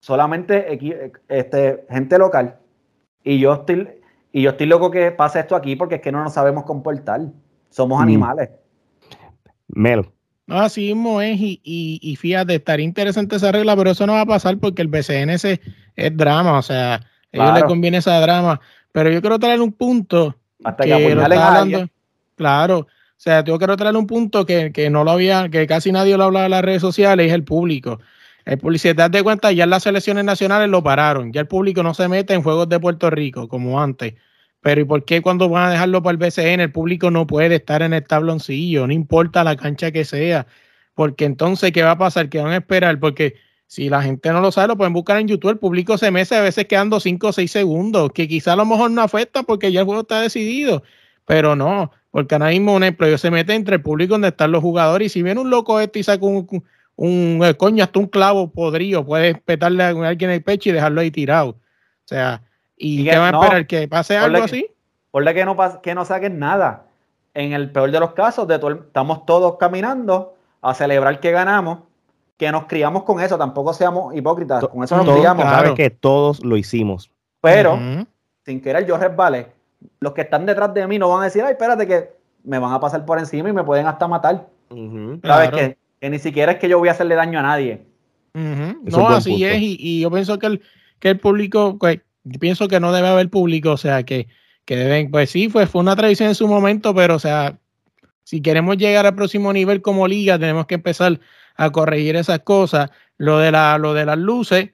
S4: Solamente este, gente local. Y yo estoy y yo estoy loco que pase esto aquí porque es que no nos sabemos comportar. Somos mm. animales.
S3: Melo.
S5: No, así mismo es, y, y, fíjate, estaría interesante esa regla, pero eso no va a pasar porque el BCNS es drama, o sea, a ellos les conviene esa drama. Pero yo quiero traer un punto.
S4: Hasta que, lo está hablando,
S5: Claro, o sea, yo quiero traer un punto que, que, no lo había, que casi nadie lo hablaba en las redes sociales, es el público. El das de cuenta, ya en las selecciones nacionales lo pararon, ya el público no se mete en juegos de Puerto Rico como antes. Pero ¿y por qué cuando van a dejarlo para el BCN el público no puede estar en el tabloncillo? No importa la cancha que sea. Porque entonces, ¿qué va a pasar? ¿Qué van a esperar? Porque si la gente no lo sabe, lo pueden buscar en YouTube. El público se mece a veces quedando 5 o 6 segundos, que quizá a lo mejor no afecta porque ya el juego está decidido. Pero no, porque ahora mismo, un ejemplo, se mete entre el público donde están los jugadores. Y si viene un loco este y saca un, un, eh, coño, hasta un clavo podrido, puede petarle a alguien el pecho y dejarlo ahí tirado. O sea, ¿Y, qué van a esperar? ¿Que pase algo así?
S4: Por que no, que no saquen nada. En el peor de los casos, de estamos todos caminando a celebrar que ganamos, que nos criamos con eso, tampoco seamos hipócritas, con eso nos criamos.
S3: Sabes que todos lo hicimos.
S4: Pero, sin querer yo resbale, los que están detrás de mí no van a decir, ay, espérate que me van a pasar por encima y me pueden hasta matar. ¿Sabes? Que, ni siquiera es que yo voy a hacerle daño a nadie.
S5: No, así es, y, yo pienso que el, que el público, pues, pienso que no debe haber público, o sea, que, que deben, pues sí, fue, fue una tradición en su momento, pero o sea, si queremos llegar al próximo nivel como liga, tenemos que empezar a corregir esas cosas. Lo de, la, lo de las luces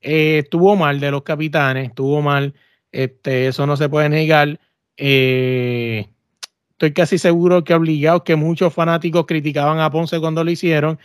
S5: eh, estuvo mal de los capitanes, estuvo mal, este, eso no se puede negar. Eh, estoy casi seguro que obligados que muchos fanáticos criticaban a Ponce cuando lo hicieron,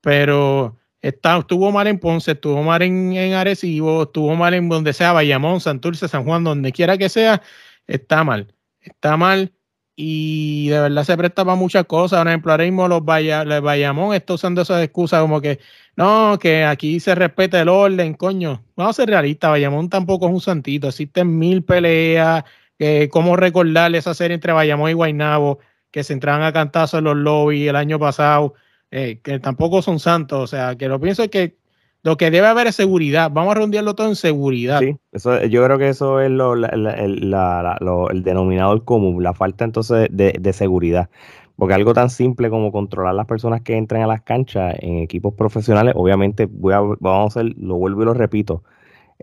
S5: pero Está, estuvo mal en Ponce, estuvo mal en, en, Arecibo, estuvo mal en donde sea, Bayamón, Santurce, San Juan, donde quiera que sea, está mal. Está mal y de verdad se presta para muchas cosas. Por ejemplo, ahora los, Bayamón está usando esas excusas como que no, que aquí se respeta el orden, coño. Vamos a ser realistas, Bayamón tampoco es un santito. Existen mil peleas. Eh, ¿Cómo recordarle esa serie entre Bayamón y Guaynabo que se entraban a cantazos en los lobbies el año pasado? Eh, que tampoco son santos. O sea, que lo pienso es que lo que debe haber es seguridad. Vamos a redondearlo todo en seguridad.
S3: Sí, eso, yo creo que eso es lo, el denominador común, la falta entonces de, seguridad. Porque algo tan simple como controlar las personas que entran a las canchas en equipos profesionales, obviamente voy a, vamos a hacer, lo vuelvo y lo repito,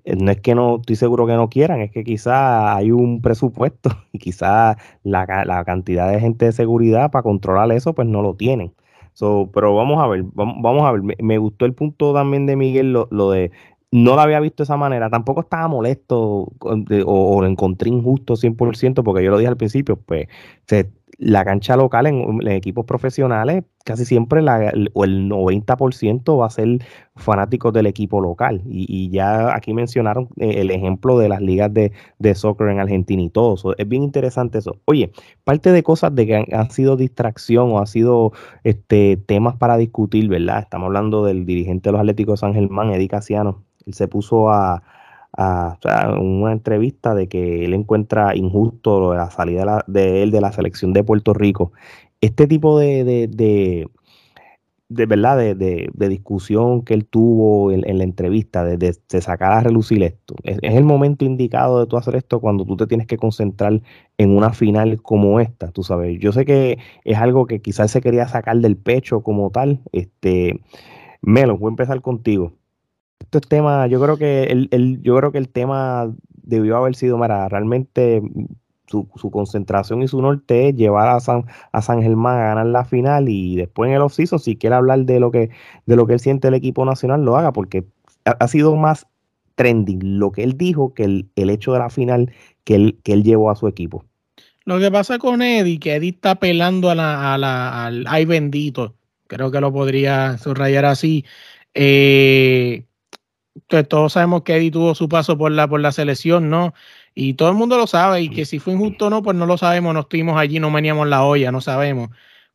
S3: no es que no, estoy seguro que no quieran, es que quizá hay un presupuesto y quizá la, la cantidad de gente de seguridad para controlar eso, pues no lo tienen pero vamos a ver, vamos, a ver. Me, gustó el punto también de Miguel, lo, de no lo había visto de esa manera. Tampoco estaba molesto o, lo encontré injusto 100%, porque yo lo dije al principio, pues la cancha local en, equipos profesionales, casi siempre la, el, el 90% va a ser fanáticos del equipo local. Y, ya aquí mencionaron eh, el ejemplo de las ligas de, soccer en Argentina y todo. eso. es bien interesante eso. Oye, parte de cosas de que han, sido distracción o han sido este, temas para discutir, ¿verdad? Estamos hablando del dirigente de los Atléticos de San Germán, Eddie Casiano. Él se puso a a, una entrevista de que él encuentra injusto la salida de, él de la selección de Puerto Rico. Este tipo de, de, de, verdad de, discusión que él tuvo en, la entrevista, de, sacar a relucir esto. Es, el momento indicado de tú hacer esto cuando tú te tienes que concentrar en una final como esta, tú sabes. Yo sé que es algo que quizás se quería sacar del pecho como tal. Este, Melo, voy a empezar contigo estos temas, yo creo que el, yo creo que el tema debió haber sido, mira, realmente su, concentración y su norte es llevar a San, a San Germán a ganar la final y después en el off-season, si quiere hablar de lo que, de lo que él siente el equipo nacional, lo haga, porque ha, sido más trending lo que él dijo que el, hecho de la final que él, que él llevó a su equipo.
S5: Lo que pasa con Eddie, que Eddie está apelando a la, a la, al ay bendito, creo que lo podría subrayar así. Eh, todos sabemos que Eddie tuvo su paso por la, por la selección, ¿no? Y todo el mundo lo sabe, y que si fue injusto o no, pues no lo sabemos, no estuvimos allí, no veníamos la olla, no sabemos.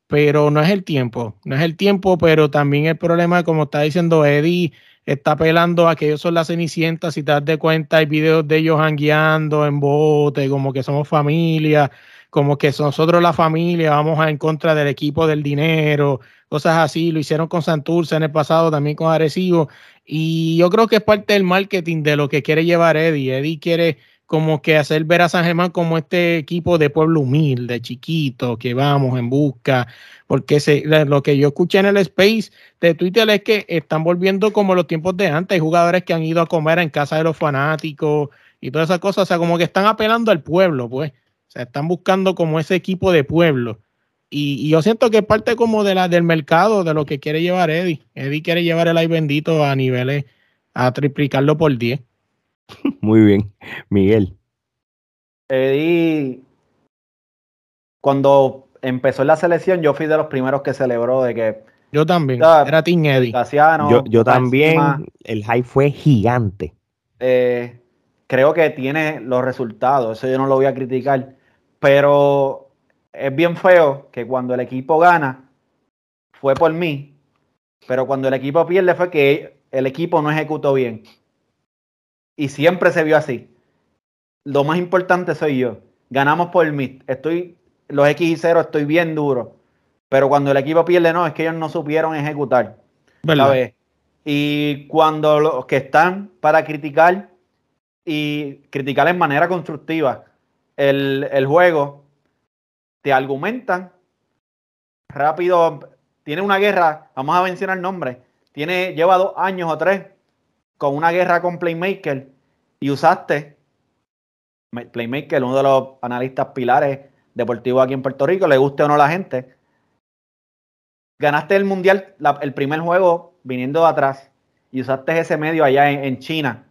S5: Pero no es el tiempo, no es el tiempo, pero también el problema, como está diciendo Eddie, está apelando a que ellos son la cenicienta, si te das de cuenta, hay videos de ellos hangueando en bote, como que somos familia, como que nosotros la familia vamos en contra del equipo del dinero, cosas así, lo hicieron con Santurce en el pasado, también con Arecibo, y yo creo que es parte del marketing de lo que quiere llevar Eddie. Eddie quiere como que hacer ver a San Germán como este equipo de pueblo humilde, chiquito, que vamos en busca, porque se, lo que yo escuché en el space de Twitter es que están volviendo como los tiempos de antes, hay jugadores que han ido a comer en casa de los fanáticos y todas esas cosas, o sea, como que están apelando al pueblo, pues, o sea, están buscando como ese equipo de pueblo. Y, yo siento que es parte como de la, del mercado, de lo que quiere llevar Eddie. Eddie quiere llevar el ay bendito a niveles, a triplicarlo por 10.
S3: Muy bien. Miguel.
S4: Eddie, cuando empezó la selección, yo fui de los primeros que celebró de que.
S5: Yo también, era Team Eddie.
S3: yo, yo también, el hype fue gigante.
S4: Eh, creo que tiene los resultados, eso yo no lo voy a criticar, pero es bien feo que cuando el equipo gana fue por mí, pero cuando el equipo pierde fue que el equipo no ejecutó bien. Y siempre se vio así. Lo más importante soy yo. Ganamos por mí. Estoy, los X y 0 estoy bien duro. Pero cuando el equipo pierde, no, es que ellos no supieron ejecutar. ¿sabes? Y cuando los que están para criticar y criticar en manera constructiva el, el juego, te argumentan rápido. Tiene una guerra, vamos a mencionar el nombre. Tiene, lleva dos años o tres con una guerra con Playmaker y usaste Playmaker, uno de los analistas pilares deportivos aquí en Puerto Rico, le guste o no a la gente. Ganaste el mundial, el primer juego viniendo de atrás y usaste ese medio allá en, China,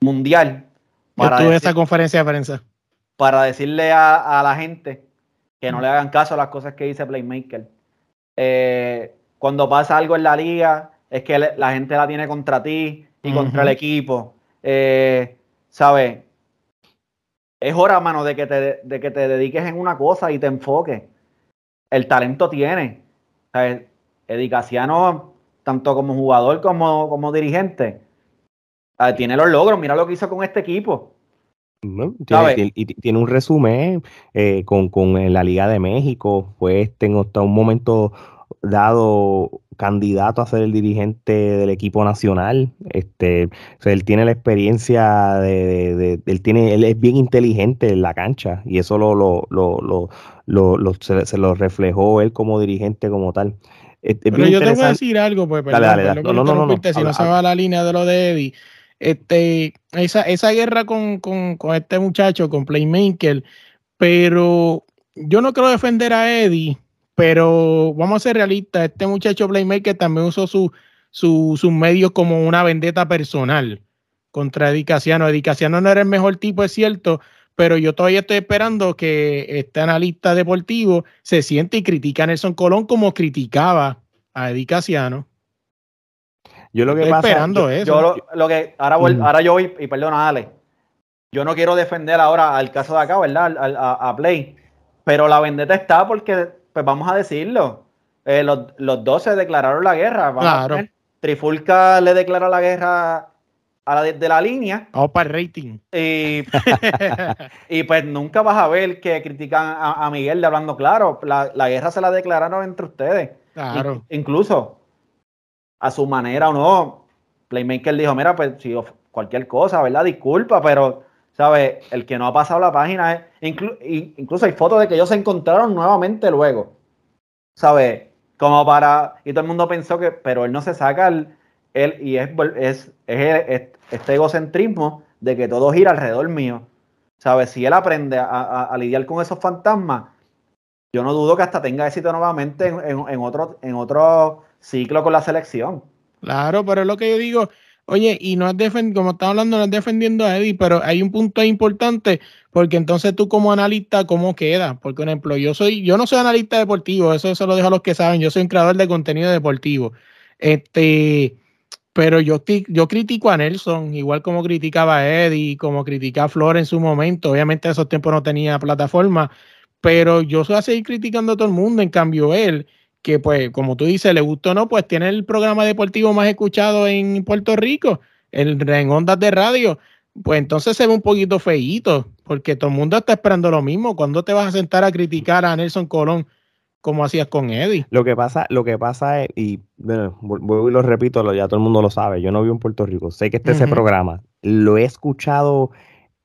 S4: mundial.
S5: Para esa conferencia de prensa.
S4: Para decirle a la gente que no le hagan caso a las cosas que dice Playmaker. Eh, cuando pasa algo en la liga, es que la gente la tiene contra ti y contra el equipo. Eh, ¿Sabes? Es hora, mano, de que, te, de que te dediques en una cosa y te enfoques. El talento tiene. ¿sabes? Edicaciano, tanto como jugador como, como dirigente, tiene los logros. Mira lo que hizo con este equipo.
S3: Tiene, y tiene un resumen eh, con, con la Liga de México, fue este en hasta un momento dado candidato a ser el dirigente del equipo nacional. Este, él tiene la experiencia de, él tiene, él es bien inteligente en la cancha y eso lo, lo, lo, lo se, lo reflejó él como dirigente como tal.
S5: Pero yo te voy a decir algo, pues, perdón, dale, dale, no, no, no, si no se va a la línea de lo de Eddie este, esa, esa guerra con, este muchacho, con Playmaker, pero yo no quiero defender a Eddie, pero vamos a ser realistas, este muchacho Playmaker también usó su, sus medios como una vendetta personal contra Edicaciano. Edicaciano no era el mejor tipo, es cierto, pero yo todavía estoy esperando que este analista deportivo se siente y critique a Nelson Colón como criticaba a Eddie Casiano.
S3: Yo lo que
S5: Estoy
S3: pasa,
S5: esperando
S3: yo-
S5: eso.
S4: Yo lo, lo que ahora, voy-
S3: Mm.
S4: ahora yo voy, y perdona, Ale, yo no quiero defender ahora al caso de acá, ¿verdad? Al- a, a Play, pero la vendetta está porque, pues vamos a decirlo, eh, los, los dos se declararon la guerra.
S5: Claro.
S4: Trifulca le declara la guerra a la de, de la línea
S5: Vamos para el rating.
S4: y, y pues nunca vas a ver que critican a, a Miguel de hablando claro. La, la guerra se la declararon entre ustedes.
S5: claro.
S4: In- incluso a su manera o no, Playmaker dijo, mira, pues si cualquier cosa, ¿verdad? Disculpa, pero, ¿sabes? El que no ha pasado la página es... inclu- incluso hay fotos de que ellos se encontraron nuevamente luego, ¿sabes? Como para... Y todo el mundo pensó que... Pero él no se saca el... él, y es, es- este egocentrismo de que todo gira alrededor mío. ¿Sabes? Si él aprende a, a- a lidiar con esos fantasmas, yo no dudo que hasta tenga éxito nuevamente en, en- en otro, en otro ciclo con la selección.
S5: Claro, pero es lo que yo digo, oye, y no es defendiendo, como estaba hablando, no es defendiendo a Eddie, pero hay un punto importante, porque entonces tú como analista, ¿cómo queda? Porque, por ejemplo, yo soy, yo no soy analista deportivo, eso se lo dejo a los que saben, yo soy un creador de contenido deportivo. Este, pero yo, yo critico a Nelson, igual como criticaba a Eddie, como criticaba a Flor en su momento. Obviamente, en esos tiempos no tenía plataforma, pero yo soy a seguir criticando a todo el mundo. En cambio, él, que pues, como tú dices, le gustó o no, pues tiene el programa deportivo más escuchado en Puerto Rico, el, en ondas de radio. Pues entonces se ve un poquito feíto, porque todo el mundo está esperando lo mismo. ¿Cuándo te vas a sentar a criticar a Nelson Colón como hacías con Eddie?
S3: Lo que pasa, lo que pasa es, y bueno, vu- vuelvo y lo repito, ya todo el mundo lo sabe, yo no vivo en Puerto Rico, sé que está ese
S5: Ujú.
S3: programa, lo he escuchado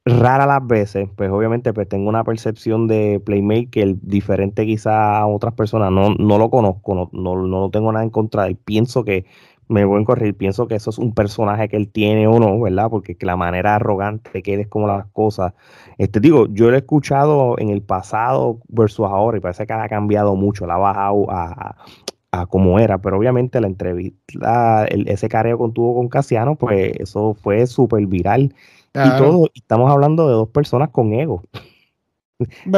S3: rara las veces, pues obviamente pues tengo una percepción de Playmaker diferente quizá a otras personas, no, no lo conozco, no, no, no lo tengo nada en contra y pienso que, me voy a correr, pienso que eso es un personaje que él tiene o no, ¿verdad? Porque que la manera arrogante que es como las cosas, este digo, yo lo he escuchado en el pasado versus ahora y parece que ha cambiado mucho, la ha bajado a, a- a como era, pero obviamente la entrevista, el- ese careo que tuvo con Casiano, pues eso fue súper viral y todo, y estamos hablando de dos personas con ego,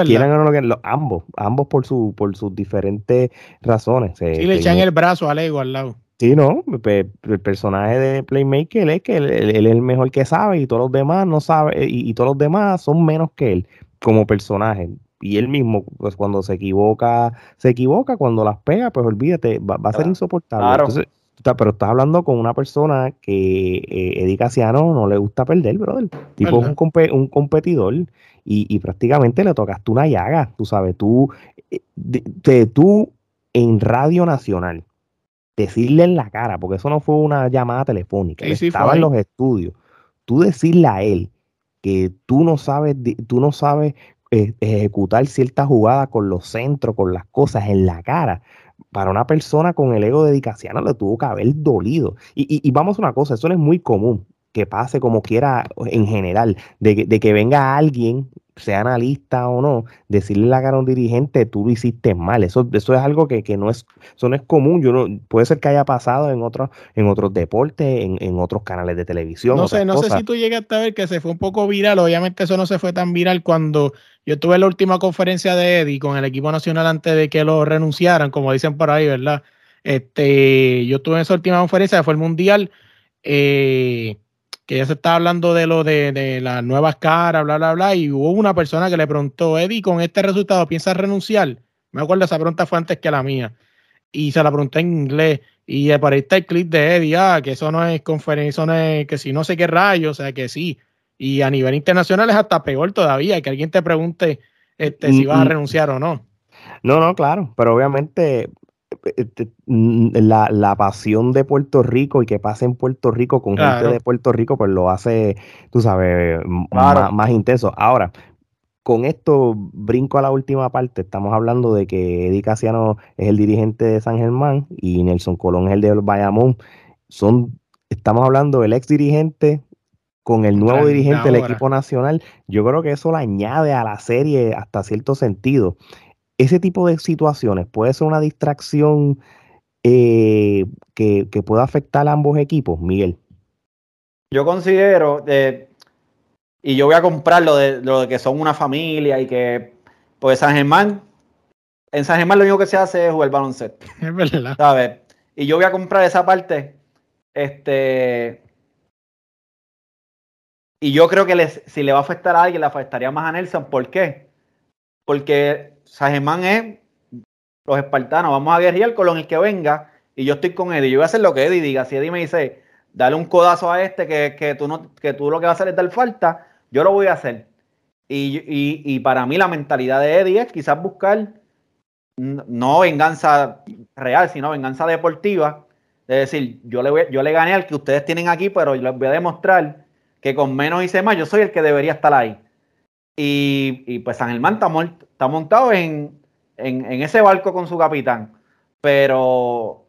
S3: quieran o no lo que lo- ambos, ambos por su, por sus diferentes razones. eh,
S5: Sí, le
S3: que
S5: echan el brazo al ego al lado.
S3: Sí, no, el personaje de Playmaker es que él, él- él es el mejor que sabe y todos los demás no saben, y, y todos los demás son menos que él como personaje. Y él mismo, pues cuando se equivoca, se equivoca, cuando las pega, pues olvídate, va, va a ser insoportable.
S4: Claro.
S3: Entonces, pero estás hablando con una persona que eh, Eddie Casiano no le gusta perder, brother. Tipo es un, compe- un competidor y, y prácticamente le tocaste una llaga, tú sabes, tú, eh, de- de- tú en Radio Nacional decirle en la cara, porque eso no fue una llamada telefónica,
S5: Sí,
S3: él
S5: sí,
S3: estaba en los estudios, tú decirle a él que tú no sabes, tú no sabes eh, ejecutar cierta jugada con los centros, con las cosas en la cara, para una persona con el ego de Dicasiano le tuvo que haber dolido. Y, y- y vamos a una cosa, eso no es muy común que pase como quiera en general, de de que venga alguien, sea analista o no, decirle la cara a un dirigente, tú lo hiciste mal. Eso, eso es algo que, que no es, eso no es común. Yo no, puede ser que haya pasado en otros, en otros deportes, en, en otros canales de televisión.
S5: No sé, no sé si tú llegaste a ver que se fue un poco viral. Obviamente eso no se fue tan viral cuando yo tuve la última conferencia de Eddie con el equipo nacional antes de que lo renunciaran, como dicen por ahí, ¿verdad? Este, yo tuve esa última conferencia, fue el mundial, eh, que ya se estaba hablando de lo de, de las nuevas caras, bla, bla, bla, y hubo una persona que le preguntó, Eddie, con este resultado, ¿piensas renunciar? Me acuerdo, esa pregunta fue antes que la mía. Y se la pregunté en inglés. Y eh, por ahí está el clip de Eddie, ah, que eso no es conferencia, eso no es, que si no sé qué rayo, o sea, que sí. Y a nivel internacional es hasta peor todavía, que alguien te pregunte este, si
S3: Mm,
S5: vas a
S3: mm.
S5: renunciar o no.
S3: No, no, claro, pero obviamente mm, la, la pasión de Puerto Rico y que pase en Puerto Rico con
S5: Claro.
S3: gente de Puerto Rico, pues lo hace, tú sabes,
S4: Claro.
S3: más, más intenso. Ahora, con esto brinco a la última parte. Estamos hablando de que Eddie Casiano es el dirigente de San Germán y Nelson Colón es el de Bayamón. Son, estamos hablando del ex dirigente con el nuevo dirigente del equipo nacional. Yo creo que eso le añade a la serie hasta cierto sentido ese tipo de situaciones puede ser una distracción eh, que, que pueda afectar a ambos equipos, Miguel.
S4: Yo considero, eh, y yo voy a comprar lo de, lo de que son una familia y que, pues San Germán, en San Germán lo único que se hace es jugar baloncesto.
S5: Es verdad.
S4: ¿Sabes? Y yo voy a comprar esa parte, este, y yo creo que les, si le va a afectar a alguien, le afectaría más a Nelson. ¿Por qué? Porque San Germán es los espartanos, vamos a guerrear con el que venga, y yo estoy con Eddie. Yo voy a hacer lo que Eddie diga. Si Eddie me dice, dale un codazo a este que, que tú, no, que tú lo que vas a hacer es dar falta, yo lo voy a hacer. Y, y, y para mí la mentalidad de Eddie es quizás buscar no venganza real, sino venganza deportiva. Es decir, yo le, voy, yo le gané al que ustedes tienen aquí, pero les voy a demostrar que con menos hice más, yo soy el que debería estar ahí. Y, y pues San Germán está, está montado en, en, ese barco con su capitán. Pero,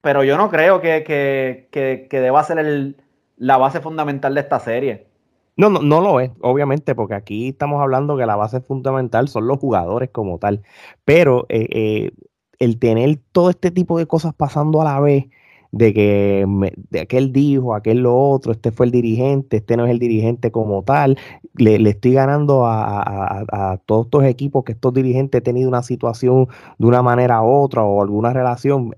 S4: pero yo no creo que, que, que, que deba ser la base fundamental de esta serie.
S3: No, no, no lo es, obviamente, porque aquí estamos hablando que la base fundamental son los jugadores como tal. Pero eh, eh, el tener todo este tipo de cosas pasando a la vez, de que me, de aquel dijo, aquel lo otro, este fue el dirigente, este no es el dirigente como tal, le, le estoy ganando a, a, a, todos estos equipos que estos dirigentes han tenido una situación de una manera u otra o alguna relación,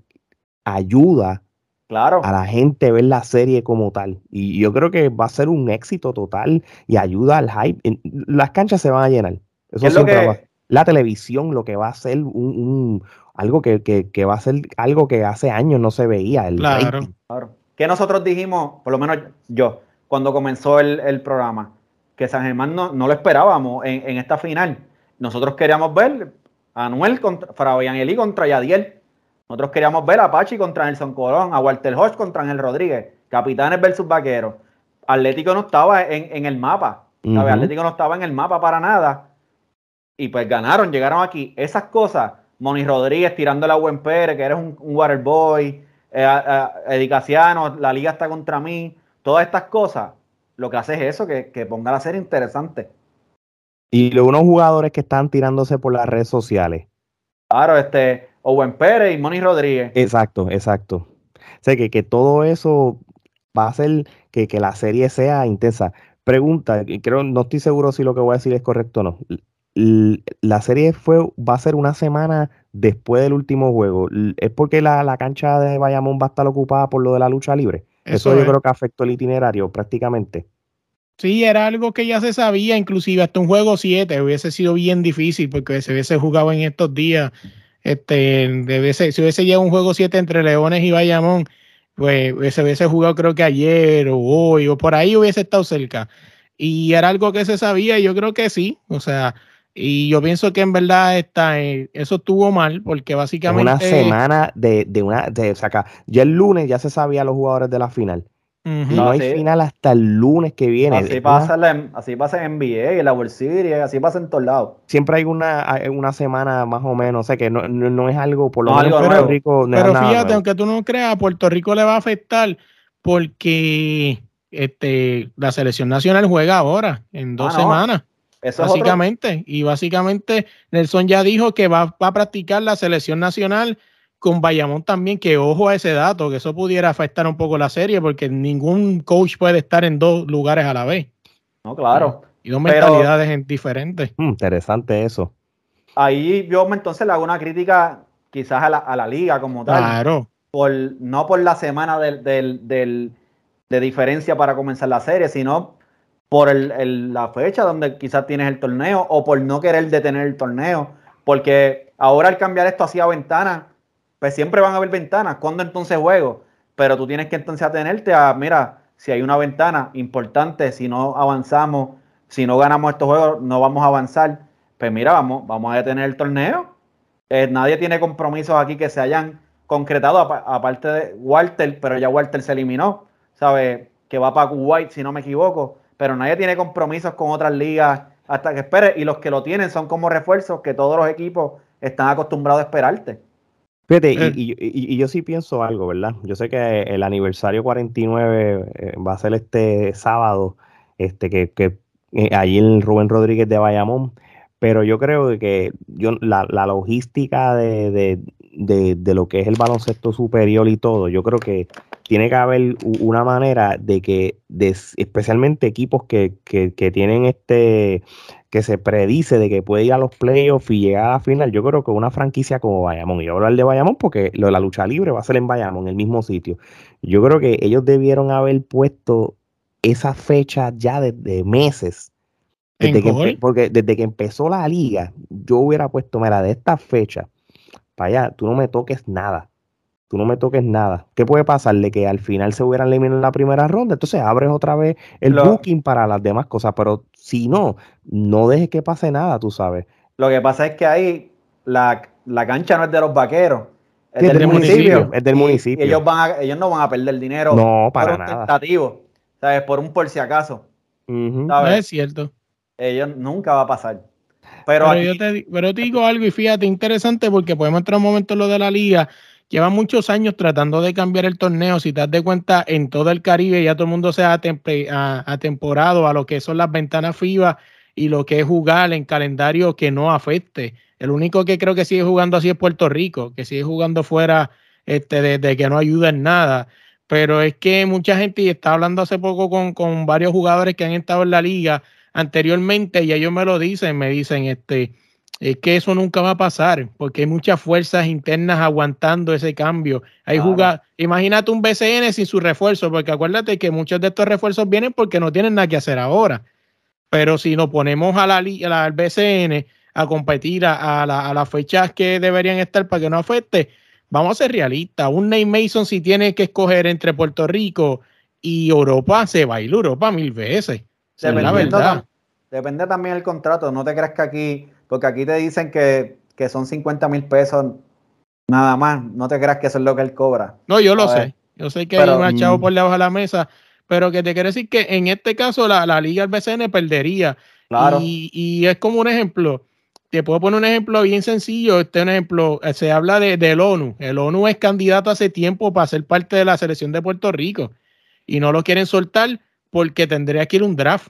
S3: ayuda
S4: claro.
S3: a la gente ver la serie como tal. Y yo creo que va a ser un éxito total y ayuda al hype. Las canchas se van a llenar. Eso
S4: es lo que...
S3: va, la televisión lo que va a ser un, un algo que, que, que, va a ser algo que hace años no se veía. El
S5: claro.
S4: claro. Que nosotros dijimos, por lo menos yo, cuando comenzó el, el programa, que San Germán no, no lo esperábamos en, en, esta final. Nosotros queríamos ver a Anuel contra Fabián Eli contra Yadiel. Nosotros queríamos ver a Pachi contra Nelson Colón, a Walter Hodge contra Ángel Rodríguez, Capitanes versus Vaqueros. Atlético no estaba en, en el mapa. Uh -huh. Atlético no estaba en el mapa para nada. Y pues ganaron, llegaron aquí. Esas cosas Moni Rodríguez tirándole a Buen Pérez, que eres un, un waterboy, eh, eh, Edicaciano, la liga está contra mí, todas estas cosas, lo que hace es eso, que, que ponga la serie interesante.
S3: Y unos jugadores que están tirándose por las redes sociales.
S4: Claro, este, Owen Pérez y Moni Rodríguez.
S3: Exacto, exacto. O sea, que, que todo eso va a hacer que, que la serie sea intensa. Pregunta, creo, no estoy seguro si lo que voy a decir es correcto o no la serie fue va a ser una semana después del último juego. ¿Es porque la, la, cancha de Bayamón va a estar ocupada por lo de la lucha libre? Eso, Eso yo es. creo que afectó el itinerario prácticamente.
S5: Sí, era algo que ya se sabía, inclusive hasta un juego 7 hubiese sido bien difícil porque se hubiese jugado en estos días. Este, hubiese, si hubiese llegado un juego 7 entre Leones y Bayamón, pues se hubiese jugado creo que ayer o hoy o por ahí hubiese estado cerca. Y era algo que se sabía, y yo creo que sí. O sea, y yo pienso que en verdad está, eh, eso estuvo mal, porque básicamente.
S3: Una semana de, de una. De, o sea, ya el lunes ya se sabía los jugadores de la final. Uh -huh. No, no hay final hasta el lunes que viene.
S4: Así pasa, la, así pasa en NBA, en la World Series, así pasa en todos lados.
S3: Siempre hay una, una semana más o menos, o sea que no, no, no es algo, por lo
S4: no,
S3: menos
S4: en
S3: Puerto Rico.
S5: No pero fíjate, nuevo. aunque tú no creas, a Puerto Rico le va a afectar porque este, la selección nacional juega ahora, en dos ah, semanas. Eso básicamente. Es y básicamente Nelson ya dijo que va, va, a practicar la selección nacional con Bayamón también, que ojo a ese dato, que eso pudiera afectar un poco la serie, porque ningún coach puede estar en dos lugares a la vez.
S4: No, claro.
S5: Y dos Pero, mentalidades diferentes.
S3: Hmm, interesante eso.
S4: Ahí yo entonces le hago una crítica quizás a la, a la liga como tal.
S5: Claro.
S4: Por, no por la semana del, del, del, de diferencia para comenzar la serie, sino por el, la fecha donde quizás tienes el torneo o por no querer detener el torneo. Porque ahora al cambiar esto hacia ventana, pues siempre van a haber ventanas. ¿Cuándo entonces juego? Pero tú tienes que entonces atenerte a, mira, si hay una ventana importante, si no avanzamos, si no ganamos estos juegos, no vamos a avanzar. Pues mira, vamos, vamos a detener el torneo. Eh, nadie tiene compromisos aquí que se hayan concretado, aparte de Walter, pero ya Walter se eliminó, ¿sabes? Que va para Kuwait, si no me equivoco pero nadie tiene compromisos con otras ligas hasta que espere. Y los que lo tienen son como refuerzos que todos los equipos están acostumbrados a esperarte.
S3: Fíjate, eh. y, y, y, yo sí pienso algo, ¿verdad? Yo sé que el aniversario 49 eh, va a ser este sábado, este que, que eh, allí en Rubén Rodríguez de Bayamón, pero yo creo que yo, la, la logística de, de, de, de, lo que es el baloncesto superior y todo, yo creo que tiene que haber una manera de que, especialmente equipos que, tienen este, que se predice de que puede ir a los playoffs y llegar a la final, yo creo que una franquicia como Bayamón, y yo voy a hablar de Bayamón porque lo de la lucha libre va a ser en Bayamón, en el mismo sitio. Yo creo que ellos debieron haber puesto esa fecha ya desde meses. Desde que, porque desde que empezó la liga, yo hubiera puesto, mira, de esta fecha para allá, tú no me toques nada tú no me toques nada. ¿Qué puede pasarle? Que al final se hubieran eliminado en la primera ronda, entonces abres otra vez el booking para las demás cosas, pero si no, no dejes que pase nada, tú sabes.
S4: Lo que pasa es que ahí la, cancha no es de los vaqueros,
S3: es, del, municipio, Es del municipio.
S4: ellos, van a, ellos no van a perder dinero
S3: no, para por nada.
S4: ¿sabes? Por un por si acaso.
S5: No es cierto.
S4: Ellos nunca va a pasar.
S5: Pero, yo te, pero te digo algo y fíjate, interesante porque podemos entrar un momento en lo de la liga lleva muchos años tratando de cambiar el torneo. Si te das de cuenta, en todo el Caribe ya todo el mundo se ha atemporado a lo que son las ventanas FIBA y lo que es jugar en calendario que no afecte. El único que creo que sigue jugando así es Puerto Rico, que sigue jugando fuera este, de, que no ayuda en nada. Pero es que mucha gente, y estaba hablando hace poco con, con varios jugadores que han estado en la liga anteriormente, y ellos me lo dicen, me dicen, este, es que eso nunca va a pasar, porque hay muchas fuerzas internas aguantando ese cambio. Hay imagínate un BCN sin su refuerzo, porque acuérdate que muchos de estos refuerzos vienen porque no tienen nada que hacer ahora. Pero si nos ponemos a la, al BCN a competir a, las fechas que deberían estar para que no afecte, vamos a ser realistas. Un Nate Mason, si tiene que escoger entre Puerto Rico y Europa, se va a ir a Europa mil veces.
S4: la verdad. Depende también del contrato. No te creas que aquí porque aquí te dicen que, son 50 mil pesos nada más. No te creas que eso es lo que él cobra.
S5: No, yo lo sé. Yo sé que hay un achado mm. por debajo de la mesa. Pero que te quiero decir que en este caso la, la Liga del BCN perdería. Claro. Y, es como un ejemplo. Te puedo poner un ejemplo bien sencillo. Este un ejemplo. Eh, se habla de, del ONU. El ONU es candidato hace tiempo para ser parte de la selección de Puerto Rico. Y no lo quieren soltar porque tendría que ir un draft.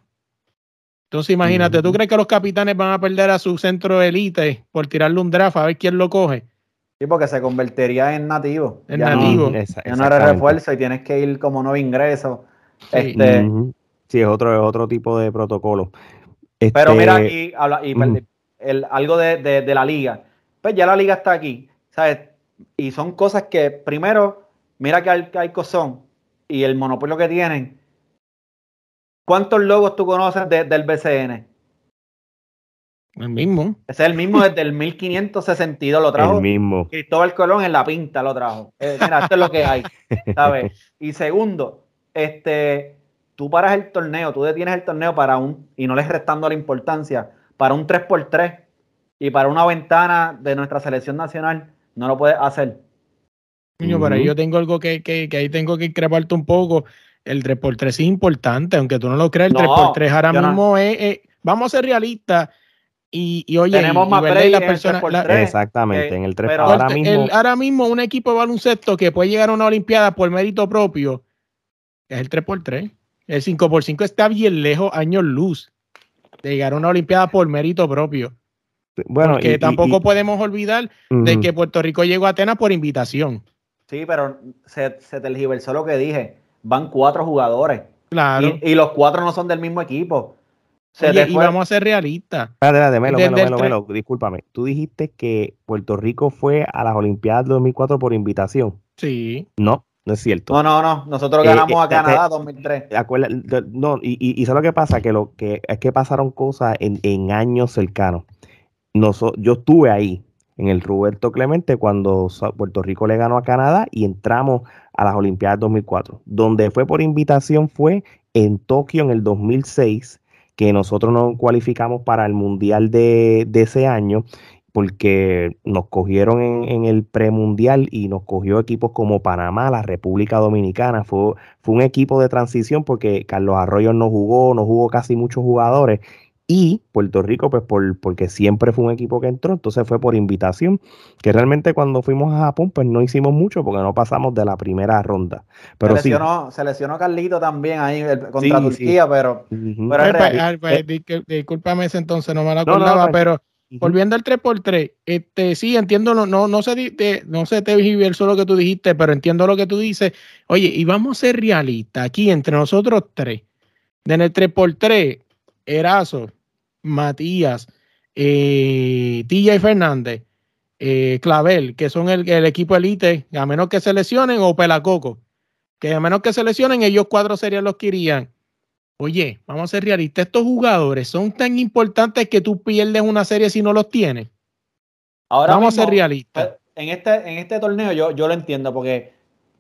S5: Entonces imagínate, ¿tú crees que los capitanes van a perder a su centro élite por tirarle un draft a ver quién lo coge?
S4: Sí, porque se convertiría en nativo.
S5: En nativo.
S4: ya no eres refuerzo y tienes que ir como nuevo ingreso. Sí, este,
S3: sí es otro, otro tipo de protocolo.
S4: Pero mira, y, algo de, la liga. Pues ya la liga está aquí, ¿sabes? Y son cosas que, primero, mira que hay, que hay cosón y el monopolio que tienen ¿Cuántos logos tú conoces del BCN?
S5: El mismo.
S4: Ese es el mismo desde el 1562, lo trajo.
S3: El mismo.
S4: Cristóbal Colón en la pinta lo trajo. Eh, mira, esto es lo que hay. ¿Sabes? Y segundo, este, tú paras el torneo, tú detienes el torneo para un, y no les restando la importancia, para un 3x3 y para una ventana de nuestra selección nacional, no lo puedes hacer.
S5: Niño, pero ahí yo tengo algo que, que, que ahí tengo que increparte un poco el 3x3 es importante, aunque tú no lo creas, el 3x3 ahora mismo es, vamos a ser realistas. Y, y oye,
S4: tenemos más
S5: y,
S4: las personas,
S3: exactamente, en el 3
S5: ahora mismo. ahora mismo un equipo de baloncesto que puede llegar a una olimpiada por mérito propio es el 3x3. El 5x5 está bien lejos, años luz, de llegar a una olimpiada por mérito propio. Bueno, Porque tampoco podemos olvidar de que Puerto Rico llegó a Atenas por invitación.
S4: Sí, pero se, se tergiversó lo que dije van cuatro jugadores.
S5: Claro.
S4: Y, los cuatro no son del mismo equipo.
S5: y vamos a ser realistas.
S3: Espérate, Melo, Melo, Melo, discúlpame. Tú dijiste que Puerto Rico fue a las Olimpiadas 2004 por invitación.
S5: Sí.
S3: No, no es cierto.
S4: No, no, no. Nosotros ganamos eh, a eh, Canadá 2003.
S3: Eh, no, y, y, y ¿sabes lo que pasa? Que lo que es que pasaron cosas en, en años cercanos. yo estuve ahí en el Roberto Clemente cuando Puerto Rico le ganó a Canadá y entramos a las Olimpiadas 2004. Donde fue por invitación fue en Tokio en el 2006, que nosotros nos cualificamos para el Mundial de, ese año, porque nos cogieron en, el premundial y nos cogió equipos como Panamá, la República Dominicana. Fue, fue un equipo de transición porque Carlos Arroyo no jugó, no jugó casi muchos jugadores y Puerto Rico, pues por, porque siempre fue un equipo que entró, entonces fue por invitación, que realmente cuando fuimos a Japón, pues no hicimos mucho porque no pasamos de la primera ronda. Pero
S4: se, lesionó, se lesionó Carlito también ahí contra Turquía, pero,
S5: pero pues, pues, pues, eh, discúlpame ese entonces, no me lo acordaba, pero volviendo al 3x3, este, sí, entiendo, no, no, no sé, te, no sé te solo lo que tú dijiste, pero entiendo lo que tú dices. Oye, y vamos a ser realistas aquí entre nosotros tres. En el 3x3, Erazo, Matías, eh, TJ Fernández, eh, Clavel, que son el, el, equipo elite, a menos que se lesionen, o Pelacoco, que a menos que se lesionen, ellos cuatro serían los que irían. Oye, vamos a ser realistas, estos jugadores son tan importantes que tú pierdes una serie si no los tienes.
S4: Ahora vamos a ser realistas. Pues, en este, en este torneo yo, yo lo entiendo, porque,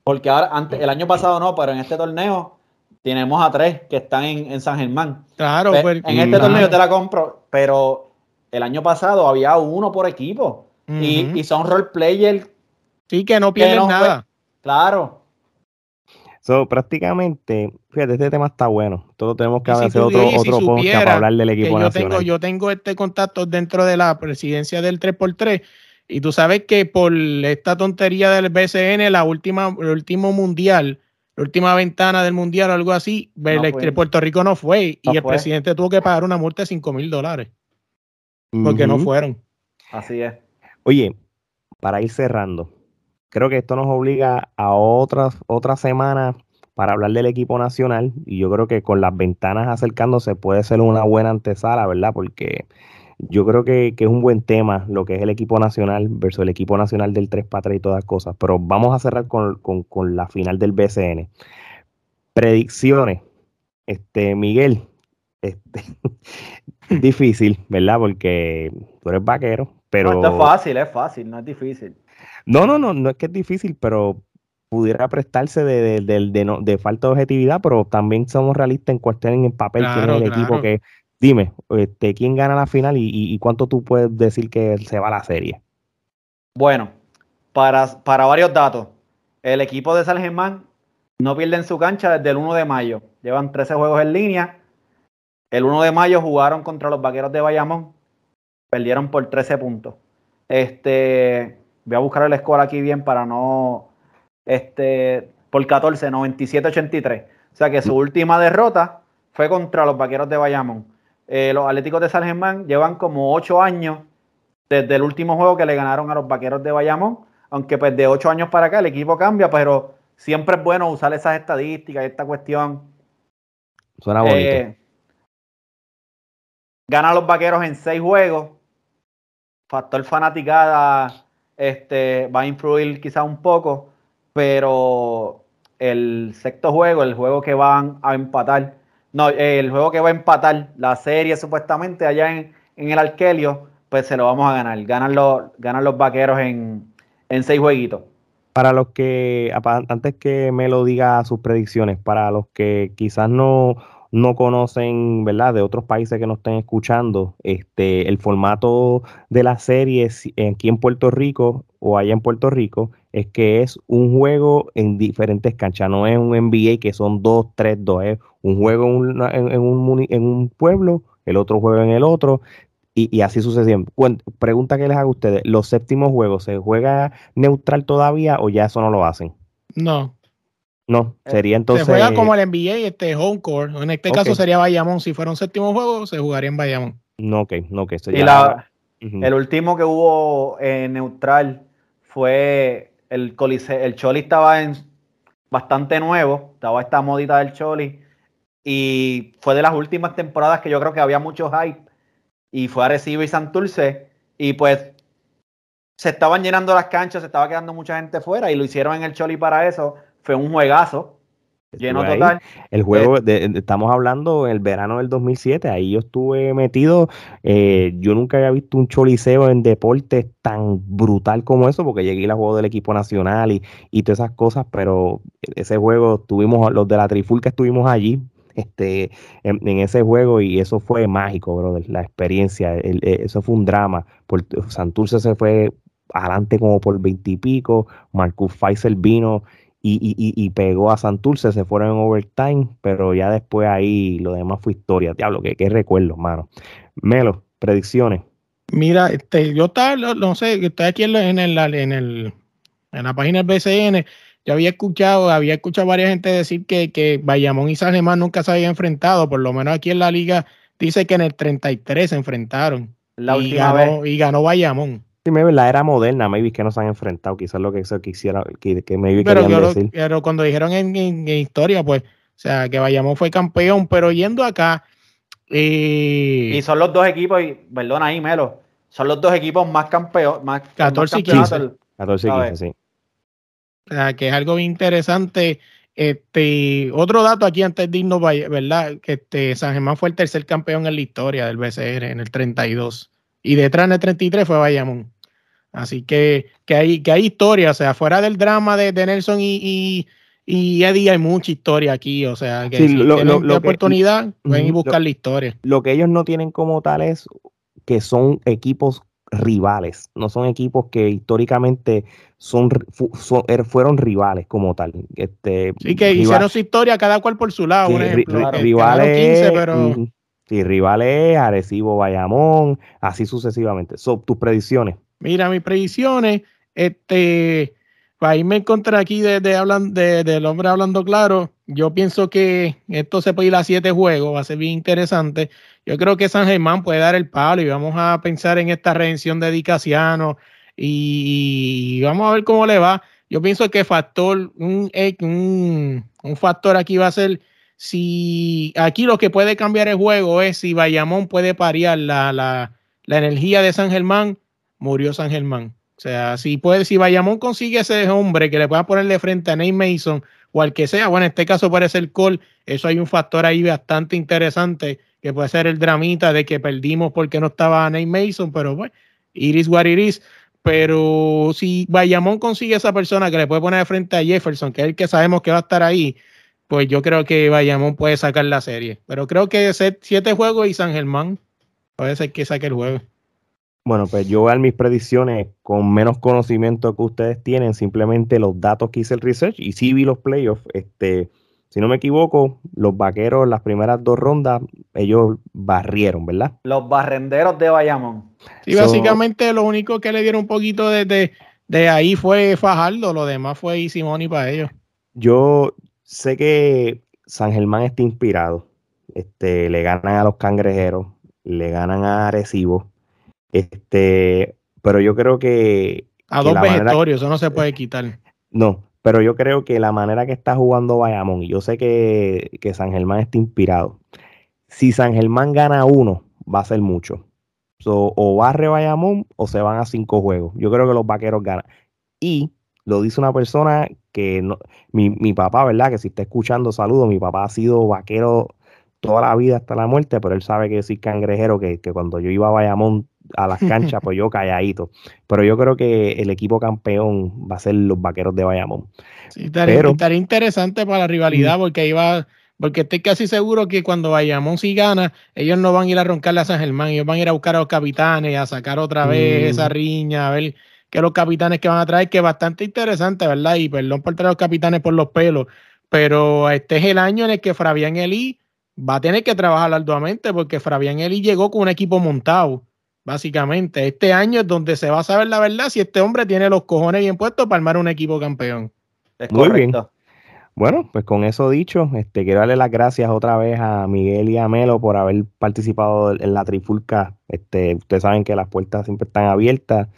S4: porque ahora, antes, el año pasado no, pero en este torneo tenemos a tres que están en, San Germán.
S5: Claro,
S4: pues, en este torneo te la compro, pero el año pasado había uno por equipo y, son role players.
S5: Sí, que no pierden nada.
S4: Claro.
S3: So, prácticamente, fíjate, este tema está bueno. Todos tenemos que hacer otro, otro podcast para hablar del equipo
S5: yo
S3: nacional.
S5: Tengo, yo tengo este contacto dentro de la presidencia del 3x3 y tú sabes que por esta tontería del BCN, la última, el último mundial, la última ventana del mundial o algo así, Puerto Rico no fue y el presidente tuvo que pagar una multa de 5 mil dólares porque no fueron.
S4: Así es.
S3: Oye, para ir cerrando, creo que esto nos obliga a otras otra semana para hablar del equipo nacional y yo creo que con las ventanas acercándose puede ser una buena antesala, ¿verdad? Porque yo creo que, es un buen tema lo que es el equipo nacional versus el equipo nacional del 3 para y todas las cosas, pero vamos a cerrar con, la final del BCN. Predicciones. Este, Miguel, este, difícil, ¿verdad? Porque tú eres vaquero, pero...
S4: No, es fácil, es fácil, no es difícil.
S3: No, no, no, no es que es difícil, pero pudiera prestarse de, de, falta de objetividad, pero también somos realistas en cuestión en el papel que tiene el equipo que, dime, este, ¿quién gana la final y, cuánto tú puedes decir que se va a la serie?
S4: Bueno, para, para varios datos, el equipo de San Germán no pierde en su cancha desde el 1 de mayo. Llevan 13 juegos en línea. El 1 de mayo jugaron contra los Vaqueros de Bayamón. Perdieron por 13 puntos. Este, Voy a buscar el score aquí bien para no. Este, por 14, 97-83. O sea que su última derrota fue contra los vaqueros de Bayamón. Eh, los Atléticos de San Germán llevan como 8 años desde el último juego que le ganaron a los vaqueros de Bayamón. Aunque pues de 8 años para acá el equipo cambia, pero siempre es bueno usar esas estadísticas, esta cuestión.
S3: Suena bonito. Eh,
S4: gana los vaqueros en 6 juegos. Factor fanaticada este, va a influir quizá un poco, pero el sexto juego, el juego que van a empatar, no, el juego que va a empatar la serie supuestamente allá en, el Arkelio, pues se lo vamos a ganar. Ganan los, ganan los vaqueros en, en seis jueguitos.
S3: Para los que, antes que me lo diga sus predicciones, para los que quizás no, no conocen, ¿verdad? De otros países que nos estén escuchando, este, el formato de la serie aquí en Puerto Rico o allá en Puerto Rico es que es un juego en diferentes canchas, no es un NBA que son dos, tres, dos, es un juego en, un, en un pueblo, el otro juego en el otro, y, así sucesivamente. Pregunta que les hago a ustedes, ¿los séptimos juegos se juega neutral todavía o ya eso no lo hacen?
S5: No,
S3: no, eh, sería entonces.
S5: Se juega como el NBA, este home court. En este caso sería Bayamón. Si fuera un séptimo juego, se jugaría en Bayamón.
S3: No, ok, no, que
S4: Y la, el último que hubo en neutral fue el Coliseo. El Choli estaba en bastante nuevo, estaba esta modita del Choli. Y fue de las últimas temporadas que yo creo que había mucho hype. Y fue a recibir Santurce. Y pues se estaban llenando las canchas, se estaba quedando mucha gente fuera. Y lo hicieron en el Choli para eso fue un juegazo. Lleno total.
S3: El juego, eh, estamos hablando el verano del 2007, ahí yo estuve metido, eh, yo nunca había visto un choliseo en deportes tan brutal como eso, porque llegué a juego del equipo nacional y, y todas esas cosas, pero ese juego, tuvimos los de la Trifulca estuvimos allí, este, en, ese juego y eso fue mágico, brother, la experiencia, e, eso fue un drama, por, Santurce se fue adelante como por veintipico, Marcus Pfizer vino y, y, y, pegó a Santurce, se fueron en overtime, pero ya después ahí lo demás fue historia. Diablo, que qué recuerdo, mano. Melo, predicciones.
S5: Mira, este, yo estaba, no sé, estoy aquí en, el, en, el, en la página del BCN, yo había escuchado, había escuchado a varias gente decir que, que Bayamón y San Germán nunca se habían enfrentado, por lo menos aquí en la liga dice que en el 33 se enfrentaron.
S4: La
S5: y,
S4: última
S5: ganó,
S4: vez.
S5: y ganó Bayamón.
S3: Sí, maybe la era moderna, maybe que no se han enfrentado, quizás lo que eso quisiera, que, que maybe
S5: Pero,
S3: querían
S5: lo-
S3: decir.
S5: pero cuando dijeron en, en- en historia, pues, o sea, que Bayamón fue campeón, pero yendo acá, eh,
S4: Y son los dos equipos, y perdona ahí, Melo, son los dos equipos más campeones, más,
S5: 14 y
S4: más campeonatos.
S3: 14 y
S4: a
S3: 15,
S4: ver.
S3: sí.
S5: o sea, que es algo bien interesante. Este, otro dato aquí antes de irnos, ¿verdad? Que este, San Germán fue el tercer campeón en la historia del BCR en el 32. Y detrás en el 33 fue Bayamón. Así que, que, hay, que hay historia, o sea, fuera del drama de, de Nelson y, y, y Eddie hay mucha historia aquí, o sea, que
S3: Sí,
S5: si
S3: lo- que-
S5: oportunidad, pueden ir
S3: Ujú,
S5: buscar
S3: lo-
S5: la historia.
S3: Lo que ellos no tienen como tal es que son equipos rivales, no son equipos que históricamente son, er- fueron rivales como tal. Este,
S5: Sí, que
S3: rival-
S5: hicieron su historia cada cual por su lado.
S3: sí,
S5: ejemplo, que
S3: rivales,
S5: ganaron 15, pero
S3: ujú, sí, rivales, Arecibo, Bayamón, así sucesivamente. So, tus predicciones.
S5: Mira mis predicciones. Este, para irme contra aquí de, de del hombre hablando claro, yo pienso que esto se puede ir a siete juegos, va a ser bien interesante. Yo creo que San Germán puede dar el palo y vamos a pensar en esta redención de Dicasiano y, vamos a ver cómo le va. Yo pienso que factor, un, un, un factor aquí va a ser si aquí lo que puede cambiar el juego es si Bayamón puede parear la, la, la energía de San Germán, murió San Germán. O sea, si puede, si Bayamón consigue ese hombre que le pueda poner de frente a Nate Mason o al que sea, bueno, en este caso puede ser Cole, eso hay un factor ahí bastante interesante que puede ser el dramita de que perdimos porque no estaba Nate Mason, pero bueno, iris what it is. Pero si Bayamón consigue esa persona que le puede poner de frente a Jefferson, que es el que sabemos que va a estar ahí, pues yo creo que Bayamón puede sacar la serie. Pero creo que siete juegos y San Germán puede ser que saque el juego.
S3: Bueno, pues yo voy a dar mis predicciones con menos conocimiento que ustedes tienen, simplemente los datos que hice el research y sí vi los playoffs. Este, si no me equivoco, los vaqueros las primeras dos rondas, ellos barrieron, ¿verdad?
S4: Los barrenderos de Bayamón.
S5: Sí,
S3: So-
S5: básicamente lo único que le dieron un poquito de, de, de ahí fue Fajardo, lo demás fue y Simoni para ellos.
S3: Yo sé que San Germán está inspirado. Este, le ganan a los cangrejeros, le ganan a Arecibo. Este, pero yo creo que
S5: A
S3: que
S5: dos vegetorios, eso no se puede quitar.
S3: No, pero yo creo que la manera que está jugando Bayamón, y yo sé que, que San Germán está inspirado. Si San Germán gana uno, va a ser mucho. So, o barre Bayamón o se van a cinco juegos. Yo creo que los vaqueros ganan. Y lo dice una persona que no, mi, mi papá, ¿verdad? Que si está escuchando, saludo. Mi papá ha sido vaquero toda la vida hasta la muerte, pero él sabe que yo soy cangrejero, que, que cuando yo iba a Bayamón a las canchas, pues yo calladito. Pero yo creo que el equipo campeón va a ser los vaqueros de Bayamón.
S5: Sí, estaría,
S3: Pero-
S5: estaría interesante para la rivalidad porque iba, porque estoy casi seguro que cuando Bayamón sí gana, ellos no van a ir a roncarle a San Germán, ellos van a ir a buscar a los capitanes, a sacar otra vez
S3: Mm.
S5: esa riña, a ver qué los capitanes que van a traer, que es bastante interesante, ¿verdad? Y perdón por traer a los capitanes por los pelos, pero este es el año en el que Fabián Eli va a tener que trabajar arduamente porque Fabián Eli llegó con un equipo montado. Básicamente, este año es donde se va a saber la verdad si este hombre tiene los cojones bien puestos para armar un equipo campeón.
S4: Es
S3: Muy bien. Bueno, pues con eso dicho, este, quiero darle las gracias otra vez a Miguel y a Melo por haber participado en la trifulca. Este, ustedes saben que las puertas siempre están abiertas.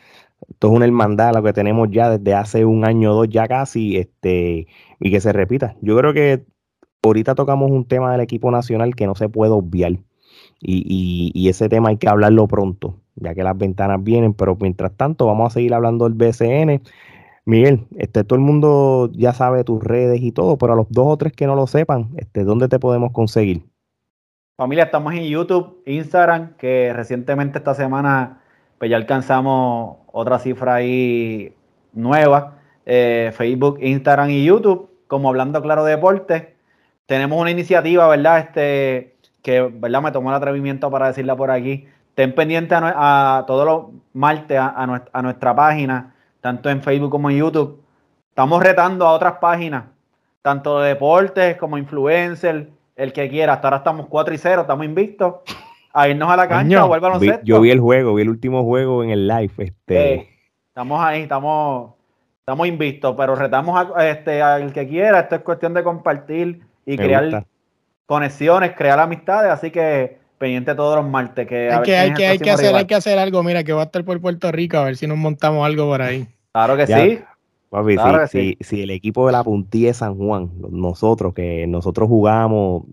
S3: Esto es una hermandad, lo que tenemos ya desde hace un año o dos ya casi, este, y que se repita. Yo creo que ahorita tocamos un tema del equipo nacional que no se puede obviar. Y, y- y ese tema hay que hablarlo pronto, ya que las ventanas vienen, pero mientras tanto vamos a seguir hablando del BCN. Miguel, este, todo el mundo ya sabe tus redes y todo, pero a los dos o tres que no lo sepan, este, ¿dónde te podemos conseguir?
S4: Familia, estamos en YouTube, Instagram, que recientemente esta semana pues ya alcanzamos otra cifra ahí nueva. Eh, Facebook, Instagram y YouTube, como Hablando Claro Deporte. Tenemos una iniciativa, ¿verdad? Este, que, ¿verdad? Me tomó el atrevimiento para decirla por aquí. Ten pendiente a, a todos los martes a, a nues- a nuestra página, tanto en Facebook como en YouTube. Estamos retando a otras páginas, tanto de deportes como influencers, el que quiera. Hasta ahora estamos 4 y 0, estamos invictos. A irnos a la cancha,
S5: Coño,
S4: a
S3: Vi- yo vi el juego, vi el último juego en el live. Este,
S4: Eh, estamos ahí, estamos, estamos invictos, pero retamos a, este, al que quiera. Esto es cuestión de compartir y
S3: me
S4: crear
S3: gusta.
S4: Conexiones, crear amistades. Así que pendiente todos los martes. Que
S5: hay, que, hay, que, hay, que hacer, hay que hacer algo. Mira, que va a estar por Puerto Rico a ver si nos montamos algo por ahí.
S4: Claro que sí.
S3: Papi, si, si, el equipo de la puntilla de San Juan, nosotros que nosotros jugamos,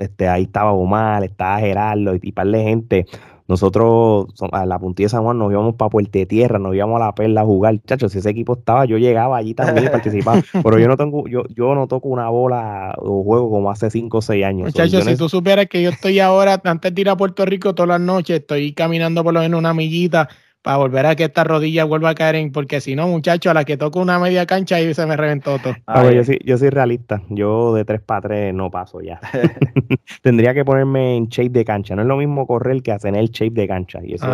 S3: este, ahí estaba Omar, estaba Gerardo y, y par de gente, nosotros a la puntilla de San Juan nos íbamos para Puerto Tierra, nos íbamos a la perla a jugar. Chachos, si ese equipo estaba, yo llegaba allí también y participaba. Pero yo no tengo, yo, yo no toco una bola o juego como hace 5 o 6 años.
S5: Muchachos, si tú supieras que yo estoy ahora, antes de ir a Puerto Rico todas las noches, estoy caminando por lo menos una millita para volver a que esta rodilla vuelva a caer en, porque si no, muchacho, a la que toco una media cancha ahí se me reventó todo.
S3: yo, soy, yo soy realista, yo de 3 para 3 no paso ya. Tendría que ponerme en shape de cancha, no es lo mismo correr que hacer el shape de cancha. Y eso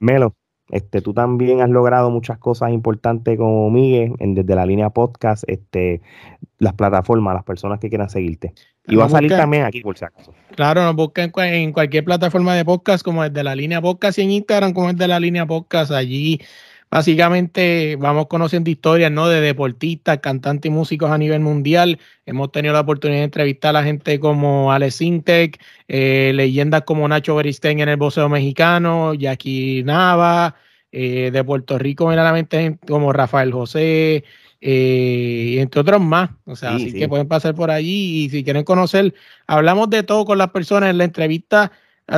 S3: Melo, este, tú también has logrado muchas cosas importantes como Miguel en, desde la línea podcast, este, las plataformas, las personas que quieran seguirte. Y va a salir también aquí por si acaso.
S5: Claro, nos busquen en cualquier plataforma de podcast, como desde la línea podcast y en Instagram, como desde la línea podcast. Allí básicamente vamos conociendo historias ¿no? de deportistas, cantantes y músicos a nivel mundial. Hemos tenido la oportunidad de entrevistar a la gente como Alex Intec, eh, leyendas como Nacho Beristain en el boxeo mexicano, Jackie Nava, eh, de Puerto Rico, generalmente como Rafael José, eh, entre otros más. O sea, así que pueden pasar por allí y si quieren conocer, hablamos de todo con las personas en la entrevista.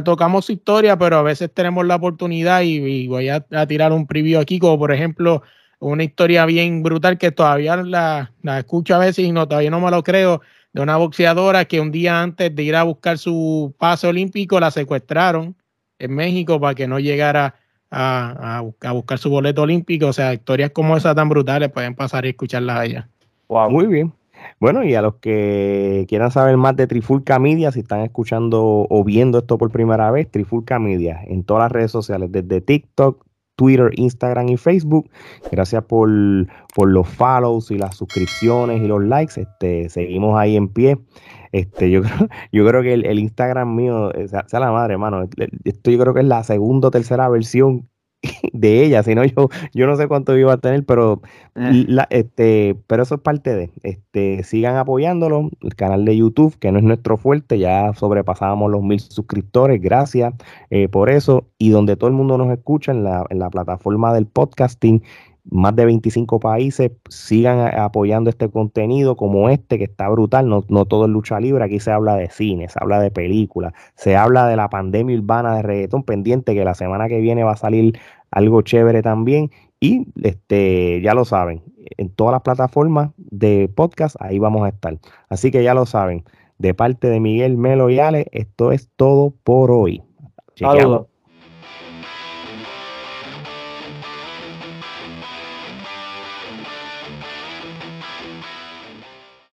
S5: Tocamos su historia, pero a veces tenemos la oportunidad y, voy a, tirar un preview aquí, como por ejemplo una historia bien brutal que todavía la, la escucho a veces y no, todavía no me lo creo, de una boxeadora que un día antes de ir a buscar su pase olímpico la secuestraron en México para que no llegara a, buscar su boleto olímpico. O sea, historias como esas tan brutales pueden pasar y escucharlas allá.
S3: Wow. Muy bien. Bueno, y a los que quieran saber más de Trifulca Media, si están escuchando o viendo esto por primera vez, Trifulca Media en todas las redes sociales, desde TikTok, Twitter, Instagram y Facebook. Gracias por, por, los follows y las suscripciones y los likes. Este, seguimos ahí en pie. Este, yo creo, yo creo que el, Instagram mío, eh, sea, la madre, hermano. Esto yo creo que es la segunda o tercera versión de ella, si no yo, yo no sé cuánto iba a tener, pero eh. este, pero eso es parte de, este, sigan apoyándolo, el canal de YouTube, que no es nuestro fuerte, ya sobrepasábamos los mil suscriptores, gracias eh, por eso, y donde todo el mundo nos escucha en la, en la plataforma del podcasting, más de 25 países sigan apoyando este contenido como este que está brutal, no, no, todo es lucha libre, aquí se habla de cine, se habla de películas, se habla de la pandemia urbana de reggaetón pendiente que la semana que viene va a salir algo chévere también y este ya lo saben, en todas las plataformas de podcast ahí vamos a estar. Así que ya lo saben, de parte de Miguel Melo y Ale, esto es todo por hoy.